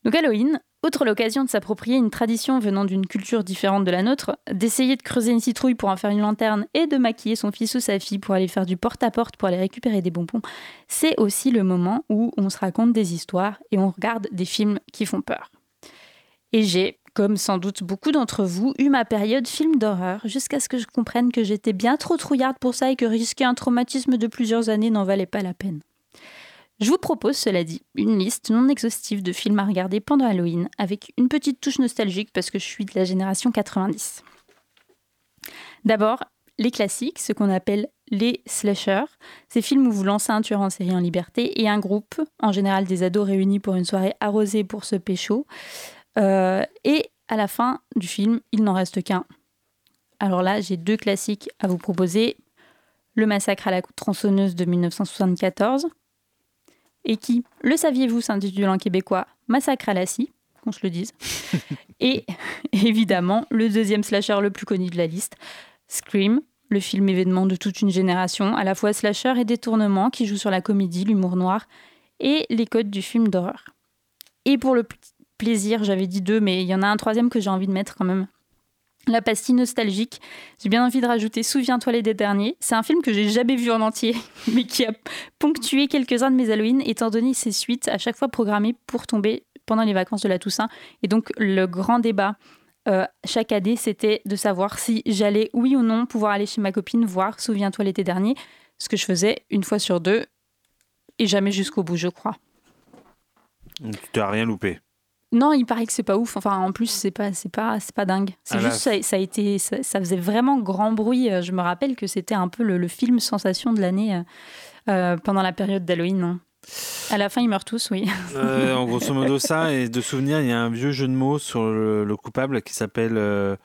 Donc Halloween, outre l'occasion de s'approprier une tradition venant d'une culture différente de la nôtre, d'essayer de creuser une citrouille pour en faire une lanterne et de maquiller son fils ou sa fille pour aller faire du porte-à-porte pour aller récupérer des bonbons, c'est aussi le moment où on se raconte des histoires et on regarde des films qui font peur. Et j'ai, comme sans doute beaucoup d'entre vous, eu ma période film d'horreur jusqu'à ce que je comprenne que j'étais bien trop trouillarde pour ça et que risquer un traumatisme de plusieurs années n'en valait pas la peine. Je vous propose, cela dit, une liste non exhaustive de films à regarder pendant Halloween, avec une petite touche nostalgique parce que je suis de la génération 90. D'abord, les classiques, ce qu'on appelle les slashers, ces films où vous lancez un tueur en série en liberté et un groupe, en général des ados réunis pour une soirée arrosée pour se pécho. Euh, et à la fin du film, il n'en reste qu'un. Alors là, j'ai deux classiques à vous proposer. Le massacre à la tronçonneuse de 1974, et qui, le saviez-vous, s'intitule en québécois Massacre à la scie, qu'on se le dise. et évidemment, le deuxième slasher le plus connu de la liste, Scream, le film événement de toute une génération, à la fois slasher et détournement, qui joue sur la comédie, l'humour noir et les codes du film d'horreur. Et pour le plaisir, j'avais dit deux, mais il y en a un troisième que j'ai envie de mettre quand même. La pastille nostalgique. J'ai bien envie de rajouter Souviens-toi l'été dernier. C'est un film que j'ai jamais vu en entier, mais qui a ponctué quelques-uns de mes Halloween, étant donné ses suites à chaque fois programmées pour tomber pendant les vacances de la Toussaint. Et donc, le grand débat euh, chaque année, c'était de savoir si j'allais, oui ou non, pouvoir aller chez ma copine voir Souviens-toi l'été dernier, ce que je faisais une fois sur deux, et jamais jusqu'au bout, je crois. Tu t'as rien loupé. Non, il paraît que c'est pas ouf. Enfin, en plus, c'est pas, c'est pas, c'est pas dingue. C'est Ah juste, ça, ça a été, ça, ça faisait vraiment grand bruit. Euh, Je me rappelle que c'était un peu le, le film sensation de l'année euh, euh, pendant la période d'Halloween. À la fin, ils meurent tous, oui. Euh, en grosso modo, ça, et de souvenir, il y a un vieux jeu de mots sur le, le coupable qui s'appelle euh,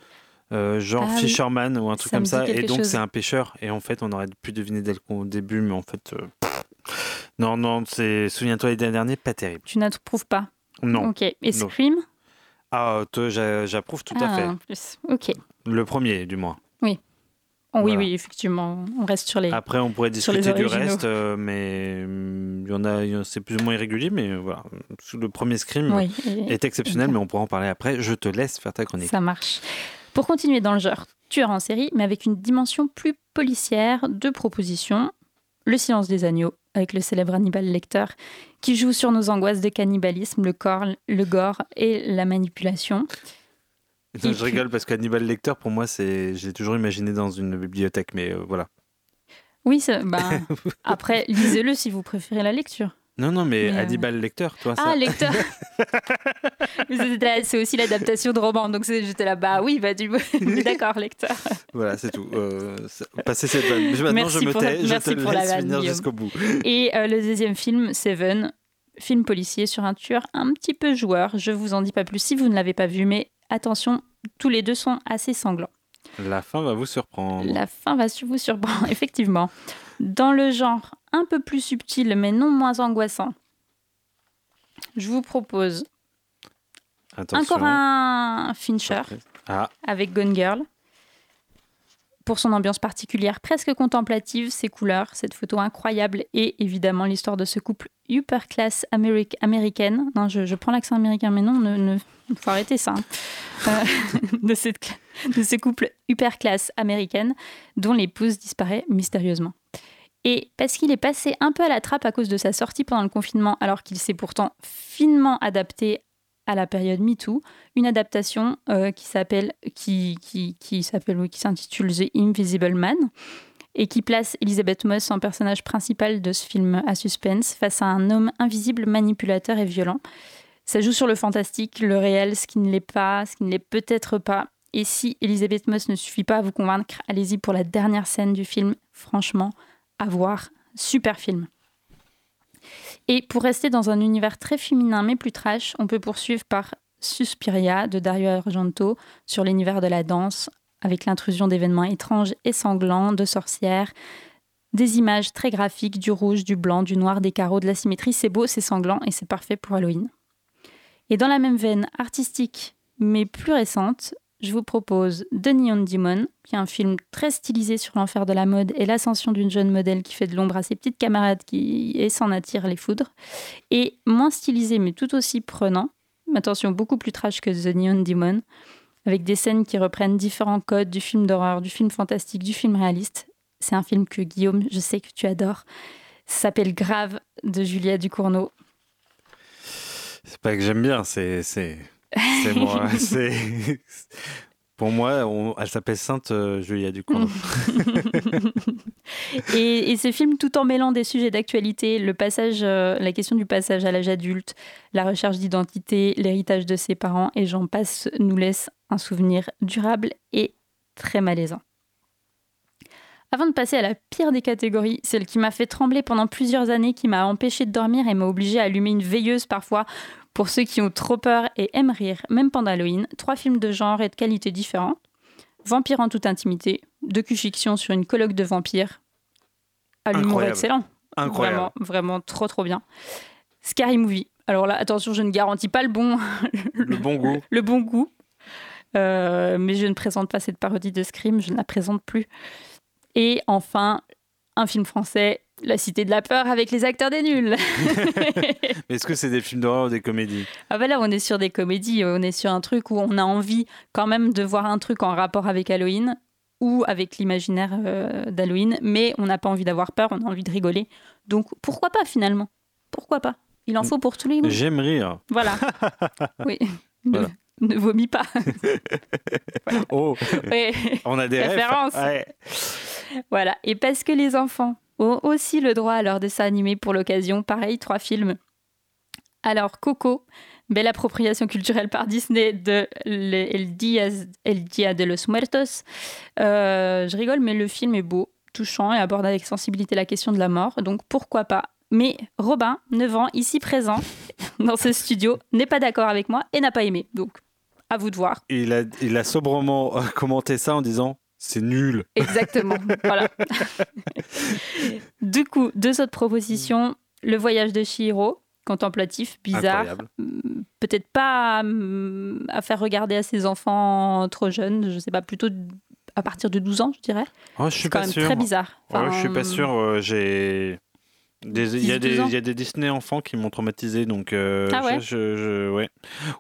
euh, genre Ah oui. Fisherman ou un truc Ça comme ça. Et donc, c'est un pêcheur. Et en fait, on aurait pu deviner dès le début, mais en fait. euh, non, non, c'est. Souviens-toi, les derniers, pas terrible. Tu n'approuves pas. Non. Ok. Et. Scream Ah, j'approuve tout Ah, à fait. en plus. Ok. Le premier, du moins. Oui. Oh, oui, Voilà. oui, effectivement. On reste sur les. Après, on pourrait discuter du reste, euh, mais hum, il y en a, c'est plus ou moins irrégulier, mais euh, voilà. Le premier Scream Oui, et- est exceptionnel, mais on pourra en parler après. Je te laisse faire ta chronique. Ça marche. Pour continuer dans le genre tueur en série, mais avec une dimension plus policière, deux propositions. Le silence des agneaux, avec le célèbre Hannibal Lecter, qui joue sur nos angoisses de cannibalisme, le corps, le gore et la manipulation. Non, je rigole parce qu'Hannibal Lecter, pour moi, c'est, j'ai toujours imaginé dans une bibliothèque, mais euh, voilà. Oui, ben, après, lisez-le si vous préférez la lecture. Non, non, mais, Mais, euh, Hannibal Lecter, toi, ça. Ah, la- C'est aussi l'adaptation de roman, donc c'est- j'étais là, bah oui, bah du d'accord, Lecter. Voilà, c'est tout. Euh, passez cette vanne. Maintenant, Merci je me tais, je merci te pour laisse finir jusqu'au bout. Et euh, le deuxième film, Seven, film policier sur un tueur un petit peu joueur. Je vous en dis pas plus si vous ne l'avez pas vu, mais attention, tous les deux sont assez sanglants. La fin va vous surprendre. La fin va vous surprendre, effectivement. Dans le genre un peu plus subtil, mais non moins angoissant, je vous propose Attention. encore un Fincher Ah, avec Gone Girl. Pour son ambiance particulière, presque contemplative, ses couleurs, cette photo incroyable et évidemment l'histoire de ce couple upper class améric- américaine. Non, je, je prends l'accent américain, mais non, ne, ne- faut arrêter ça. hein. Euh, de, cette de ce couple upper class américaine dont l'épouse disparaît mystérieusement. Et parce qu'il est passé un peu à la trappe à cause de sa sortie pendant le confinement, alors qu'il s'est pourtant finement adapté à la période MeToo, une adaptation euh, qui s'appelle qui, qui, qui s'appelle qui s'intitule The Invisible Man et qui place Elizabeth Moss en personnage principal de ce film à suspense face à un homme invisible, manipulateur et violent. Ça joue sur le fantastique, le réel, ce qui ne l'est pas, ce qui ne l'est peut-être pas. Et si Elisabeth Moss ne suffit pas à vous convaincre, allez-y pour la dernière scène du film. Franchement, à voir. Super film. Et pour rester dans un univers très féminin mais plus trash, on peut poursuivre par Suspiria de Dario Argento sur l'univers de la danse, avec l'intrusion d'événements étranges et sanglants, de sorcières, des images très graphiques, du rouge, du blanc, du noir, des carreaux, de la symétrie. C'est beau, c'est sanglant et c'est parfait pour Halloween. Et dans la même veine artistique mais plus récente, je vous propose The Neon Demon, qui est un film très stylisé sur l'enfer de la mode et l'ascension d'une jeune modèle qui fait de l'ombre à ses petites camarades qui et s'en attire les foudres. Et moins stylisé mais tout aussi prenant, attention, beaucoup plus trash que The Neon Demon, avec des scènes qui reprennent différents codes du film d'horreur, du film fantastique, du film réaliste. C'est un film que Guillaume, je sais que tu adores. S'appelle Grave de Julia Ducournau. C'est pas que j'aime bien, c'est c'est moi. pour moi, on- elle s'appelle Sainte euh, Julia Ducournau. et, et ce film, tout en mêlant des sujets d'actualité, le passage, euh, la question du passage à l'âge adulte, la recherche d'identité, l'héritage de ses parents, et j'en passe, nous laisse un souvenir durable et très malaisant. Avant de passer à la pire des catégories, celle qui m'a fait trembler pendant plusieurs années, qui m'a empêché de dormir et m'a obligé à allumer une veilleuse parfois pour ceux qui ont trop peur et aiment rire, même pendant Halloween, trois films de genre et de qualité différentes. Vampire en toute intimité, docu-fiction sur une colloque de vampires. À l'humour excellent. Incroyable. Vraiment, vraiment trop trop bien. Scary Movie. Alors là, attention, je ne garantis pas le bon, Le bon goût. le bon goût. Euh, mais je ne présente pas cette parodie de Scream, je ne la présente plus. Et enfin, un film français, La Cité de la Peur avec les acteurs des nuls. Mais Est-ce que c'est des films d'horreur ou des comédies? Ah bah là, on est sur des comédies, on est sur un truc où on a envie quand même de voir un truc en rapport avec Halloween ou avec l'imaginaire euh, d'Halloween, mais on n'a pas envie d'avoir peur, on a envie de rigoler. Donc pourquoi pas finalement? Pourquoi pas? Il en faut pour tous les goûts. J'aime rire. Voilà. Oui. Voilà. Ne vomis pas. Oh, Ouais. on a des. Références. Ouais. Voilà. Et parce que les enfants ont aussi le droit à leur dessin animé pour l'occasion, pareil, trois films. Alors, Coco, belle appropriation culturelle par Disney de le- El Dia, El Dia de los Muertos. Euh, je rigole, mais le film est beau, touchant et aborde avec sensibilité la question de la mort, donc pourquoi pas mais Robin, 9 ans, ici présent dans ce studio, n'est pas d'accord avec moi et n'a pas aimé. Donc, à vous de voir. Il a, il a sobrement euh, commenté ça en disant c'est nul. Exactement. voilà. du coup, deux autres propositions. Le voyage de Chihiro, contemplatif, bizarre. Hum, Peut-être pas hum, à faire regarder à ses enfants trop jeunes, je sais pas, plutôt à partir de 12 ans, je dirais. Oh, je suis C'est quand pas même sûr. très bizarre. Ouais, je suis pas Enfin, sûr. euh, J'ai. Il y, a 10, des- 12 ans. il y a des Disney enfants qui m'ont traumatisé, donc euh, Ah ouais je, je- je- ouais.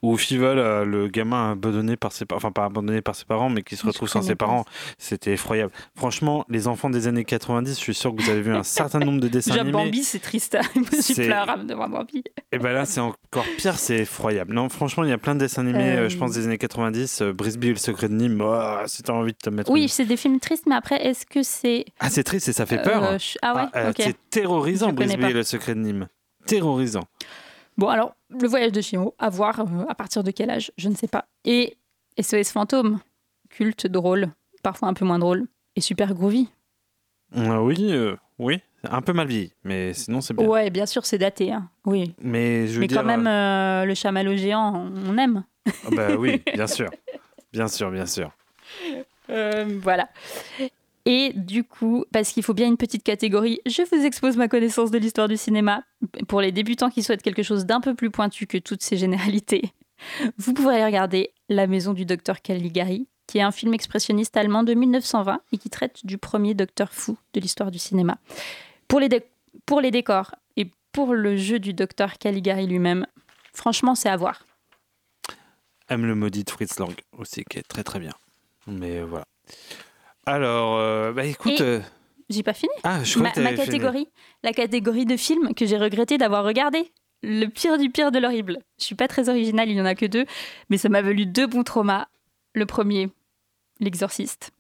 Ou Fival, euh, le gamin abandonné par ses parents, enfin pas abandonné par ses parents, mais qui se retrouve sans ses parents, c'était effroyable. Franchement, les enfants des années 90, je suis sûr que vous avez vu un certain nombre de dessins Déjà, animés. Bambi, c'est triste. Je me suis pleurable devant Bambi. Et ben là, c'est encore pire, c'est effroyable. Non, franchement, il y a plein de dessins animés, Euh, euh, je pense, des années 90. euh, Brisby et le secret de Nîmes, oh, si t'as envie de te mettre. Oui, une- c'est des films tristes, mais après, est-ce que c'est. Ah, c'est triste et ça fait Euh, peur. je- ah ouais, euh, ok. C'est terrorisant, Brisby et le secret de Nîmes. Terrorisant. Bon, alors, le voyage de Chihiro, à voir euh, à partir de quel âge, je ne sais pas. Et SOS Fantôme, culte, drôle, parfois un peu moins drôle, et super groovy. Euh, oui, euh, oui, un peu mal vieilli, mais sinon c'est bien. Ouais, bien sûr, c'est daté, hein. oui. Mais je veux Mais dire, quand même, euh, le chamallow géant, on aime. euh, bah oui, bien sûr, bien sûr, bien sûr. Voilà. Et du coup, parce qu'il faut bien une petite catégorie, je vous expose ma connaissance de l'histoire du cinéma. Pour les débutants qui souhaitent quelque chose d'un peu plus pointu que toutes ces généralités, vous pouvez aller regarder La maison du docteur Caligari, qui est un film expressionniste allemand de 1920 et qui traite du premier docteur fou de l'histoire du cinéma. Pour les, pour les décors et pour le jeu du docteur Caligari lui-même, franchement, c'est à voir. Aime le maudit Fritz Lang aussi, qui est très très bien. Mais voilà. Alors, euh, bah écoute. Et- euh, J'ai pas fini Ah, je ma, ma catégorie, la catégorie de films que j'ai regretté d'avoir regardé. Le pire du pire de l'horrible. Je suis pas très originale, il y en a que deux, mais ça m'a valu deux bons traumas. Le premier, l'exorciste.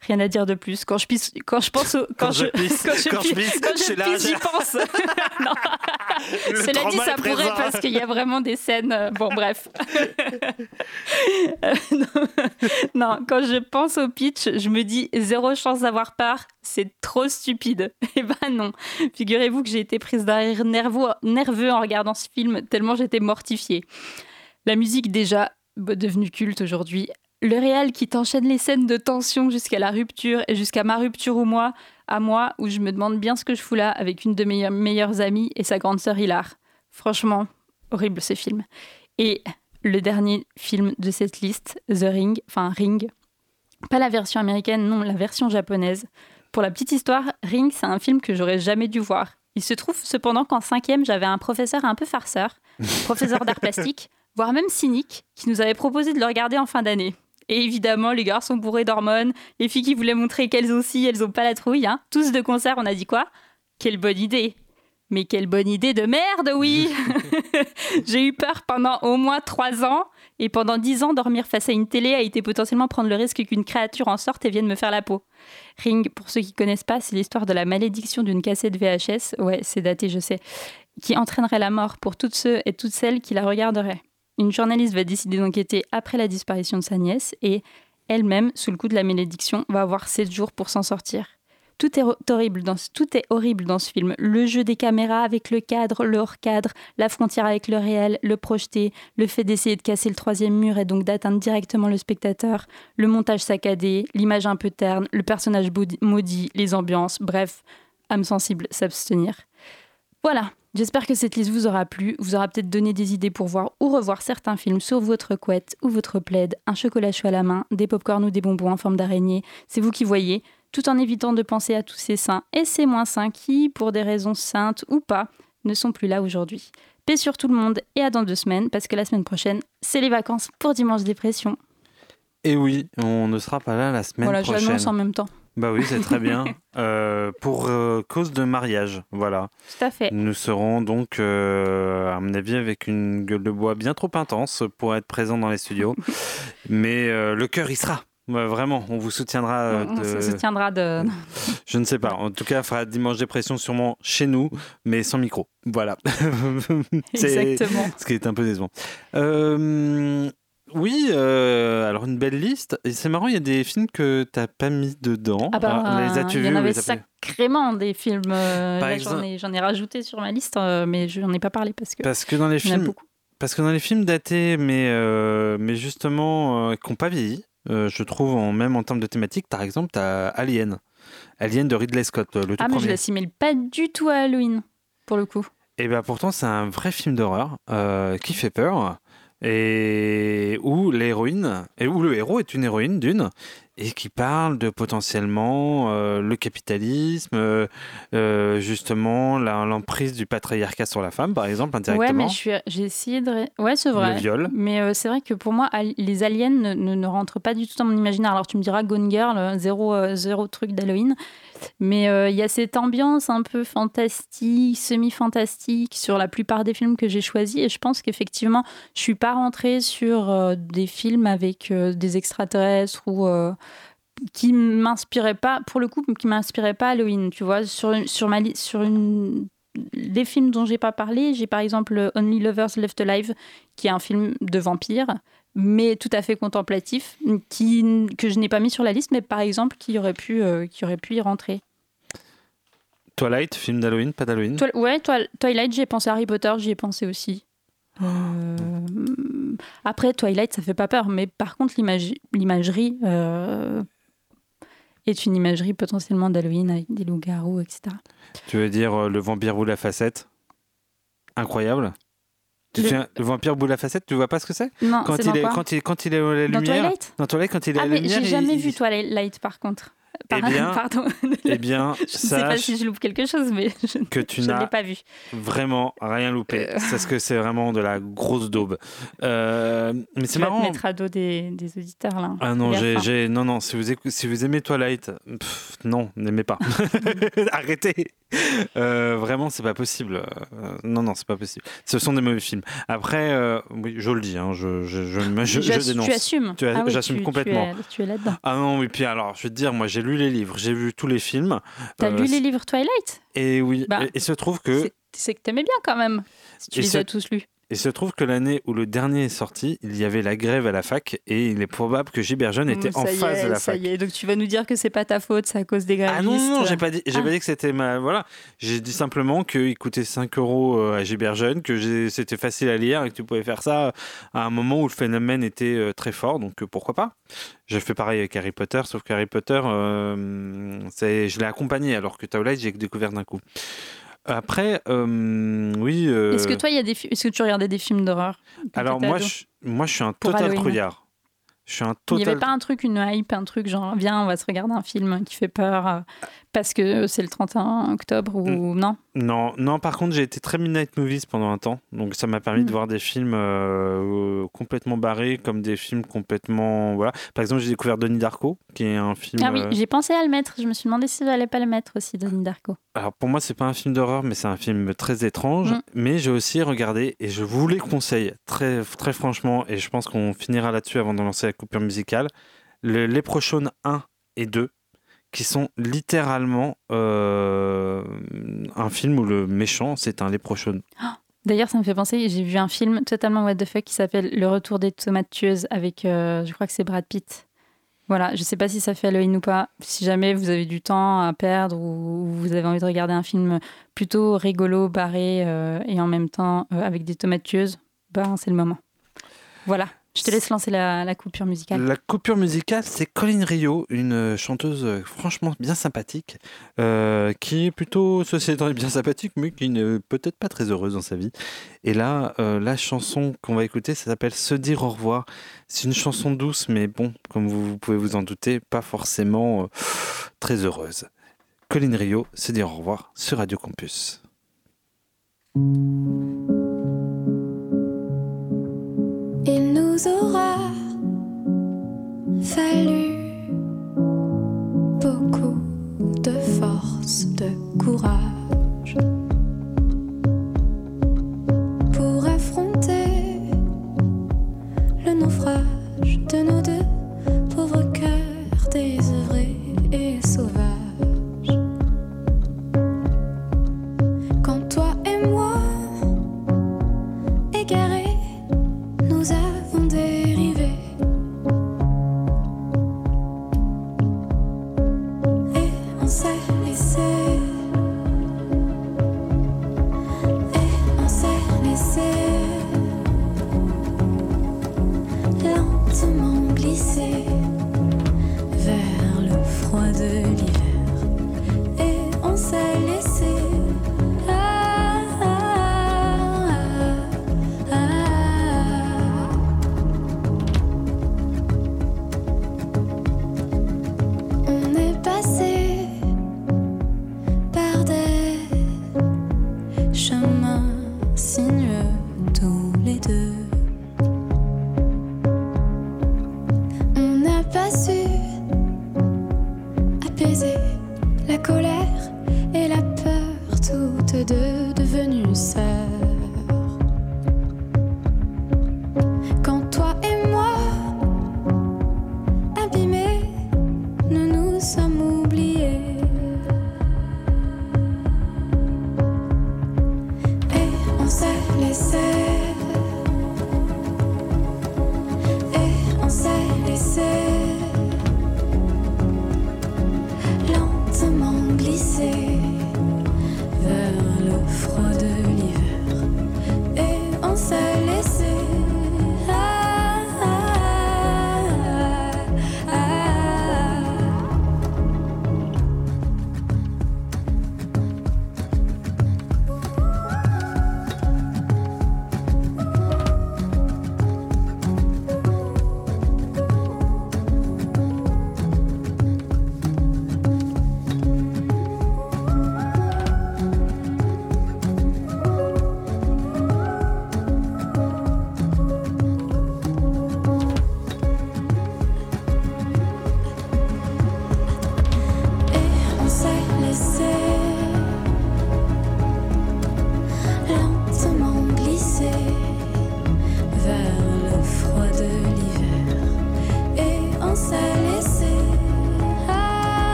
Rien à dire de plus. Quand je pisse, quand je pense au, Quand je pisse, quand je quand je pisse, quand je pisse, j'y pense. Cela dit, ça pourrait parce qu'il y a vraiment des scènes. euh, Bon, bref. Euh, non, quand je pense au pitch, je me dis zéro chance d'avoir peur, c'est trop stupide. Eh ben non. Figurez-vous que j'ai été prise d'un rire nerveux, nerveux en regardant ce film, tellement j'étais mortifiée. La musique, déjà, bah, devenue culte aujourd'hui. Le réel qui t'enchaîne les scènes de tension jusqu'à la rupture et jusqu'à ma rupture ou moi, à moi, où je me demande bien ce que je fous là avec une de mes meilleures amies et sa grande sœur Hilar. Franchement, horrible ce film. Et le dernier film de cette liste, The Ring, enfin Ring, pas la version américaine, non, la version japonaise. Pour la petite histoire, Ring, c'est un film que j'aurais jamais dû voir. Il se trouve cependant qu'en cinquième, j'avais un professeur un peu farceur, professeur d'art plastique, voire même cynique, qui nous avait proposé de le regarder en fin d'année. Et évidemment, les garçons bourrés d'hormones, les filles qui voulaient montrer qu'elles aussi, elles ont pas la trouille, hein. tous de concert, on a dit quoi? Quelle bonne idée. Mais quelle bonne idée de merde, oui. J'ai eu peur pendant au moins trois ans, et pendant dix ans, dormir face à une télé a été potentiellement prendre le risque qu'une créature en sorte et vienne me faire la peau. Ring, pour ceux qui connaissent pas, c'est l'histoire de la malédiction d'une cassette VHS, ouais, c'est daté, je sais, qui entraînerait la mort pour toutes ceux et toutes celles qui la regarderaient. Une journaliste va décider d'enquêter après la disparition de sa nièce, et elle-même, sous le coup de la malédiction, va avoir sept jours pour s'en sortir. Tout est ho- horrible dans ce, tout est horrible dans ce film. Le jeu des caméras avec le cadre, le hors-cadre, la frontière avec le réel, le projeté, le fait d'essayer de casser le troisième mur et donc d'atteindre directement le spectateur, le montage saccadé, l'image un peu terne, le personnage maudit, les ambiances, bref, âme sensible, s'abstenir. Voilà, j'espère que cette liste vous aura plu, vous aura peut-être donné des idées pour voir ou revoir certains films sur votre couette ou votre plaid, un chocolat chaud à la main, des pop-corn ou des bonbons en forme d'araignée, c'est vous qui voyez, tout en évitant de penser à tous ces saints et ces moins saints qui, pour des raisons saintes ou pas, ne sont plus là aujourd'hui. Paix sur tout le monde et à dans deux semaines, parce que la semaine prochaine, c'est les vacances pour Dimanche Dépression. Et oui, on ne sera pas là la semaine voilà, prochaine. j'annonce en même temps. Bah oui, c'est très bien. Euh, pour euh, cause de mariage, voilà. Tout à fait. Nous serons donc, euh, à mon avis, avec une gueule de bois bien trop intense pour être présent dans les studios. Mais le cœur y sera. Ouais, vraiment, on vous soutiendra. On de- se soutiendra de... Je ne sais pas. En tout cas, il fera dimanche dépression sûrement chez nous, mais sans micro. Voilà. Exactement. Ce qui est un peu décevant. Euh, oui, euh, alors une belle liste. Et c'est marrant, il y a des films que tu n'as pas mis dedans. Ah bah, Alors, les as-tu il y en avait sacrément des films. euh, là, exemple- j'en ai, j'en ai rajouté sur ma liste, euh, mais je n'en ai pas parlé parce que. Parce que dans les films, parce que dans les films datés, mais euh, mais justement euh, qui n'ont pas vieilli, euh, je trouve en même en termes de thématique, par exemple, tu as Alien, Alien de Ridley Scott, euh, le tout Ah, mais je l'assimile pas du tout à Halloween, pour le coup. Et bien pourtant, c'est un vrai film d'horreur euh, qui fait peur et où l'héroïne et où le héros est une héroïne d'une et qui parle de potentiellement euh, le capitalisme, euh, euh, justement l'emprise du patriarcat sur la femme, par exemple, indirectement. Ouais, mais je suis, j'ai essayé de. Ouais, c'est vrai. Le viol. Mais euh, c'est vrai que pour moi, les aliens ne, ne, ne rentrent pas du tout dans mon imaginaire. Alors tu me diras Gone Girl, zéro, zéro truc d'Halloween. Mais il y a cette ambiance un peu fantastique, semi-fantastique sur la plupart des films que j'ai choisis. Et je pense qu'effectivement, je suis pas rentrée sur des films avec des extraterrestres ou. Qui m'inspiraient pas, pour le coup, qui m'inspiraient pas Halloween, tu vois, sur, sur ma sur une des films dont j'ai pas parlé, j'ai par exemple Only Lovers Left Alive, qui est un film de vampire, mais tout à fait contemplatif, qui, que je n'ai pas mis sur la liste, mais par exemple qui aurait pu, euh, qui aurait pu y rentrer. Twilight, film d'Halloween, pas d'Halloween? Toi- ouais, Twi- Twilight, j'ai pensé à Harry Potter, j'y ai pensé aussi. Euh, Après, Twilight, ça fait pas peur, mais par contre, l'image- l'imagerie euh, est une imagerie potentiellement d'Halloween avec des loups-garous, etc. Tu veux dire euh, le vampire boule la facette Incroyable. Tu Le- te souviens, le vampire boule la facette, tu vois pas ce que c'est? Non, quand c'est il dans est quoi? quand il quand il est à la Dans lumière. Twilight? Dans Twilight, quand il est à Ah, la mais lumière. j'ai jamais il- vu Twilight, par contre. Eh bien, Pardon. eh bien, je sais pas si je loupe quelque chose, mais je, que tu ne n'as pas vu. vraiment rien loupé. Euh. Parce que c'est vraiment de la grosse daube. Euh, mais c'est vas te marrant. mettre à dos des, des auditeurs, là. Ah non, j'ai, non, non. Si vous, écou- si vous aimez Twilight, pff, non, n'aimez pas. Arrêtez. Euh, vraiment, c'est pas possible. Euh, non, non, c'est pas possible. Ce sont des mauvais films. Après, euh, oui, je le dis, hein, je, je, je, je- je dénonce. Tu assumes. Tu as- Ah oui, J'assume tu- tu complètement. es- Tu es là-dedans. Ah non, oui, puis alors, je vais te dire, moi, j'ai lu les livres, j'ai vu tous les films. T'as Euh, lu les livres Twilight? Et oui, Bah, et, et se trouve que. C'est que t'aimais bien quand même, si tu les c'est- as tous lus. Il se trouve que l'année où le dernier est sorti, il y avait la grève à la fac et il est probable que Gilbert Jeune était en y face est, de la ça fac. y est. Donc tu vas nous dire que c'est pas ta faute, c'est à cause des grévistes. Ah non, non, non, j'ai pas dit, j'ai Ah. pas dit que c'était ma. Voilà. J'ai dit simplement qu'il coûtait 5 euros euh, à Gilbert Jeune, que c'était facile à lire et que tu pouvais faire ça à un moment où le phénomène était euh, très fort, donc euh, pourquoi pas? J'ai fait pareil avec Harry Potter, sauf qu'Harry Potter, euh, je l'ai accompagné alors que Twilight, j'ai découvert d'un coup. Après, euh, oui. euh, Est-ce que toi, il y a des Est-ce que tu regardais des films d'horreur Alors moi je, moi, je suis un total trouillard. Je suis un Il n'y total. avait pas un truc, une hype, un truc genre viens, on va se regarder un film qui fait peur euh, parce que c'est le 31 octobre ou Mm. non Non, non. Par contre, j'ai été très Midnight Movies pendant un temps, donc ça m'a permis de voir des films euh, complètement barrés, comme des films complètement voilà. Par exemple, j'ai découvert Denis Darko, qui est un film. Ah oui, euh, j'ai pensé à le mettre. Je me suis demandé si j'allais pas le mettre aussi, Donnie Darko. Alors pour moi, c'est pas un film d'horreur, mais c'est un film très étrange. Mm. Mais j'ai aussi regardé et je vous les conseille très très franchement, et je pense qu'on finira là-dessus avant de lancer la coupure musicale. Le Leprechaun 1 et 2, qui sont littéralement euh, un film où le méchant c'est un Leprechaun. D'ailleurs, ça me fait penser, j'ai vu un film totalement what the fuck qui s'appelle Le retour des tomates tueuses avec, euh, je crois que c'est Brad Pitt. Voilà, je sais pas si ça fait Halloween ou pas. Si jamais vous avez du temps à perdre ou vous avez envie de regarder un film plutôt rigolo, barré euh, et en même temps avec des tomates tueuses, ben c'est le moment. Voilà, je te laisse lancer la, coupure musicale. La coupure musicale, c'est Colin Rio, une chanteuse franchement bien sympathique, euh, qui est plutôt, dit, bien sympathique, mais qui n'est peut-être pas très heureuse dans sa vie. Et là, euh, la chanson qu'on va écouter, ça s'appelle Se dire au revoir. C'est une chanson douce, mais bon, comme vous, pouvez vous en douter, pas forcément euh, très heureuse. Colin Rio, Se dire au revoir sur Radio Campus. Il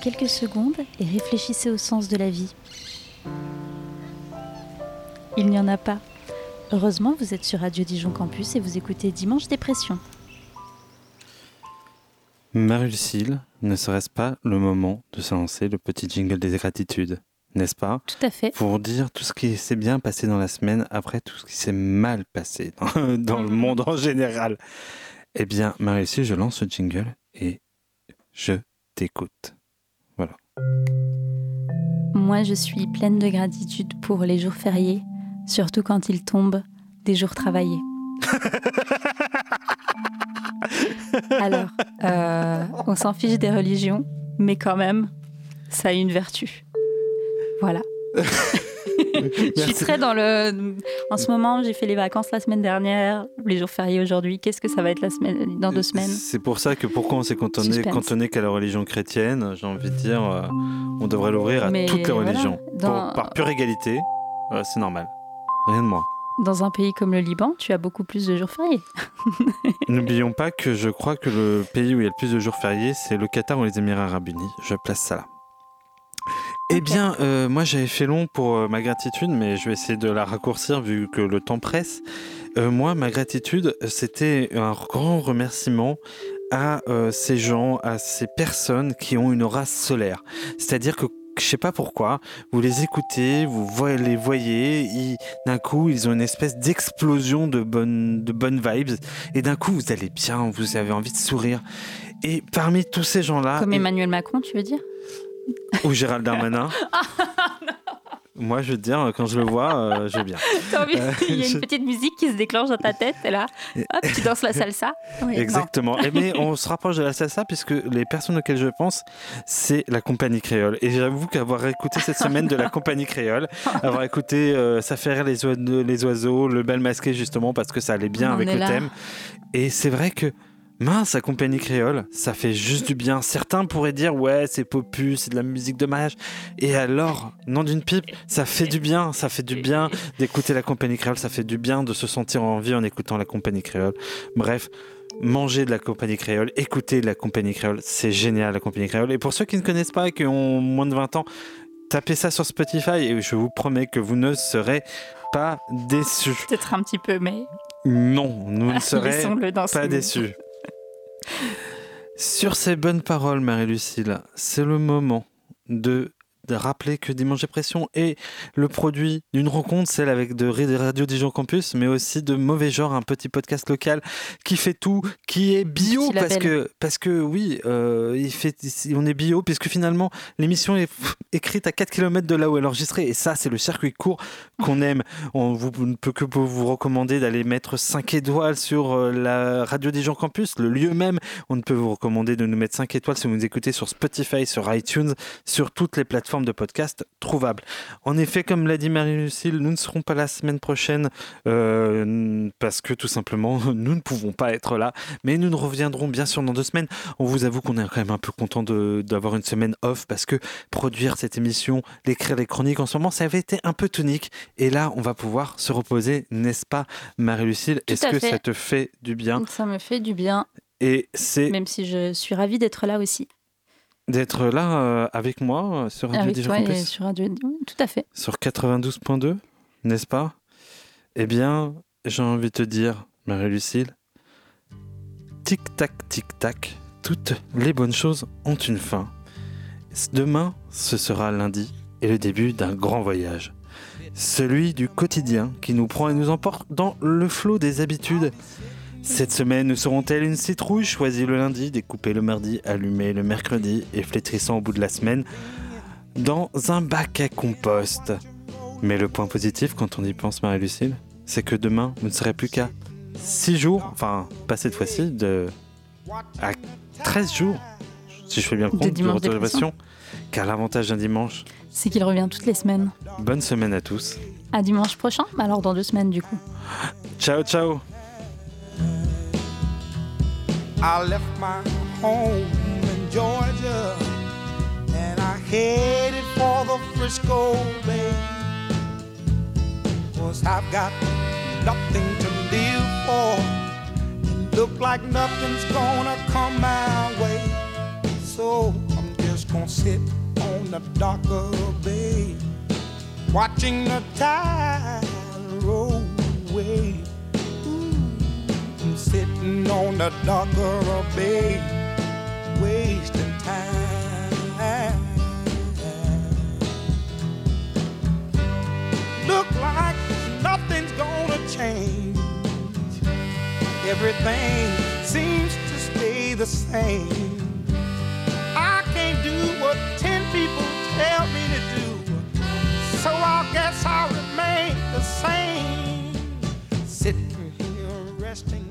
quelques secondes et réfléchissez au sens de la vie. Il n'y en a pas. Heureusement, vous êtes sur Radio Dijon Campus et vous écoutez Dimanche Dépression. Marie-Lucille, ne serait-ce pas le moment de se lancer le petit jingle des gratitudes n'est-ce pas? Tout à fait. Pour dire tout ce qui s'est bien passé dans la semaine, après tout ce qui s'est mal passé dans, dans le monde en général. Eh bien, Marie-Lucille, je lance ce jingle et je t'écoute. Moi, je suis pleine de gratitude pour les jours fériés, surtout quand ils tombent des jours travaillés. Alors, euh, on s'en fiche des religions, mais quand même, ça a une vertu. Voilà. je suis très dans le. En ce moment, j'ai fait les vacances la semaine dernière, les jours fériés aujourd'hui. Qu'est-ce que ça va être la semaine, dans deux semaines? C'est pour ça que pourquoi on s'est cantonné, cantonné qu'à la religion chrétienne, j'ai envie de dire, euh, on devrait l'ouvrir à Mais toutes les voilà, religions. dans- Pour- par pure égalité, euh, c'est normal. Rien de moins. Dans un pays comme le Liban, tu as beaucoup plus de jours fériés. N'oublions pas que je crois que le pays où il y a le plus de jours fériés, c'est le Qatar ou les Émirats Arabes Unis. Je place ça là. Eh bien, euh, moi j'avais fait long pour euh, ma gratitude, mais je vais essayer de la raccourcir vu que le temps presse. Euh, moi, ma gratitude, c'était un grand remerciement à ces gens, à ces personnes qui ont une race solaire. C'est-à-dire que je sais pas pourquoi, vous les écoutez, vous les voyez, d'un coup ils ont une espèce d'explosion de bonnes, de bonnes vibes, et d'un coup vous allez bien, vous avez envie de sourire. Et parmi tous ces gens-là, Comme et- Emmanuel Macron, tu veux dire? Ou Gérald Darmanin, moi je veux te dire, quand je le vois, euh, je veux bien. Envie- Euh, Il y a je- une petite musique qui se déclenche dans ta tête, et là, hop, tu danses la salsa. Oui. Exactement. Eh bien, on se rapproche de la salsa puisque les personnes auxquelles je pense, c'est la compagnie créole. Et j'avoue qu'avoir écouté cette semaine de la compagnie créole, avoir écouté euh, Ça fait rire les, oiseaux, les oiseaux, le bal masqué justement parce que ça allait bien On avec le là. thème. Et c'est vrai que mince, la compagnie créole, ça fait juste du bien. Certains pourraient dire ouais, c'est popu, c'est de la musique de mariage. Et alors, nom d'une pipe, ça fait du bien, ça fait du bien d'écouter la compagnie créole, ça fait du bien de se sentir en vie en écoutant la compagnie créole. Bref, manger de la compagnie créole, écouter de la compagnie créole, c'est génial la compagnie créole. Et pour ceux qui ne connaissent pas et qui ont moins de 20 ans, tapez ça sur Spotify et je vous promets que vous ne serez pas déçus. Peut-être un petit peu, mais Non, nous ne serez pas déçus. Sur ces bonnes paroles, Marie-Lucille, c'est le moment de, de rappeler que Dimanche Dépression est le produit d'une rencontre, celle avec de Radio Dijon Campus, mais aussi de Mauvais Genre, un petit podcast local qui fait tout, qui est bio, parce que, parce que oui, euh, il fait, on est bio, puisque finalement, l'émission est écrite à 4 km de là où elle est enregistrée, et ça, c'est le circuit court qu'on aime. On vous, ne peut que vous recommander d'aller mettre 5 étoiles sur euh, la Radio Dijon Campus, le lieu même. On ne peut vous recommander de nous mettre 5 étoiles si vous nous écoutez sur Spotify, sur iTunes, sur toutes les plateformes de podcast trouvables. En effet, comme l'a dit Marie-Lucille, nous ne serons pas la semaine prochaine euh, parce que tout simplement, nous ne pouvons pas être là. Mais nous nous reviendrons bien sûr dans deux semaines. On vous avoue qu'on est quand même un peu content d'avoir une semaine off parce que produire cette émission, l'écrire les chroniques en ce moment, ça avait été un peu tonique. Et là, on va pouvoir se reposer, n'est-ce pas, Marie-Lucille? Est-ce que fait. ça te fait du bien? Ça me fait du bien, Et c'est même si je suis ravie d'être là aussi. D'être là euh, avec moi euh, sur Radio Avec toi et sur Radio. Tout à fait. sur 92.2, n'est-ce pas? Eh bien, j'ai envie de te dire, Marie-Lucille, tic-tac, tic-tac, toutes les bonnes choses ont une fin. Demain, ce sera lundi et le début d'un grand voyage. Celui du quotidien qui nous prend et nous emporte dans le flot des habitudes. Cette semaine, nous serons-elles une citrouille choisie le lundi, découpée le mardi, allumée le mercredi et flétrissant au bout de la semaine dans un bac à compost? Mais le point positif quand on y pense, Marie-Lucille, c'est que demain, vous ne serez plus qu'à 6 jours, enfin, pas cette fois-ci, de... à 13 jours, si je fais bien De compte, de, dimanche réservation. Car l'avantage d'un dimanche, C'est qu'il revient toutes les semaines. bonne semaine à tous. À dimanche prochain Alors dans deux semaines du coup. Ciao, ciao I left my home in Georgia and I headed for the Frisco Bay. Cause I've got nothing to live for. Look like nothing's gonna come my way. So I'm just gonna sit on the dock of the bay, watching the tide roll away. Sitting on the dock of the bay, wasting time. Look like nothing's gonna change. Everything seems to stay the same. I can't do what ten people tell me to do, so I guess I'll remain the same. Sitting here resting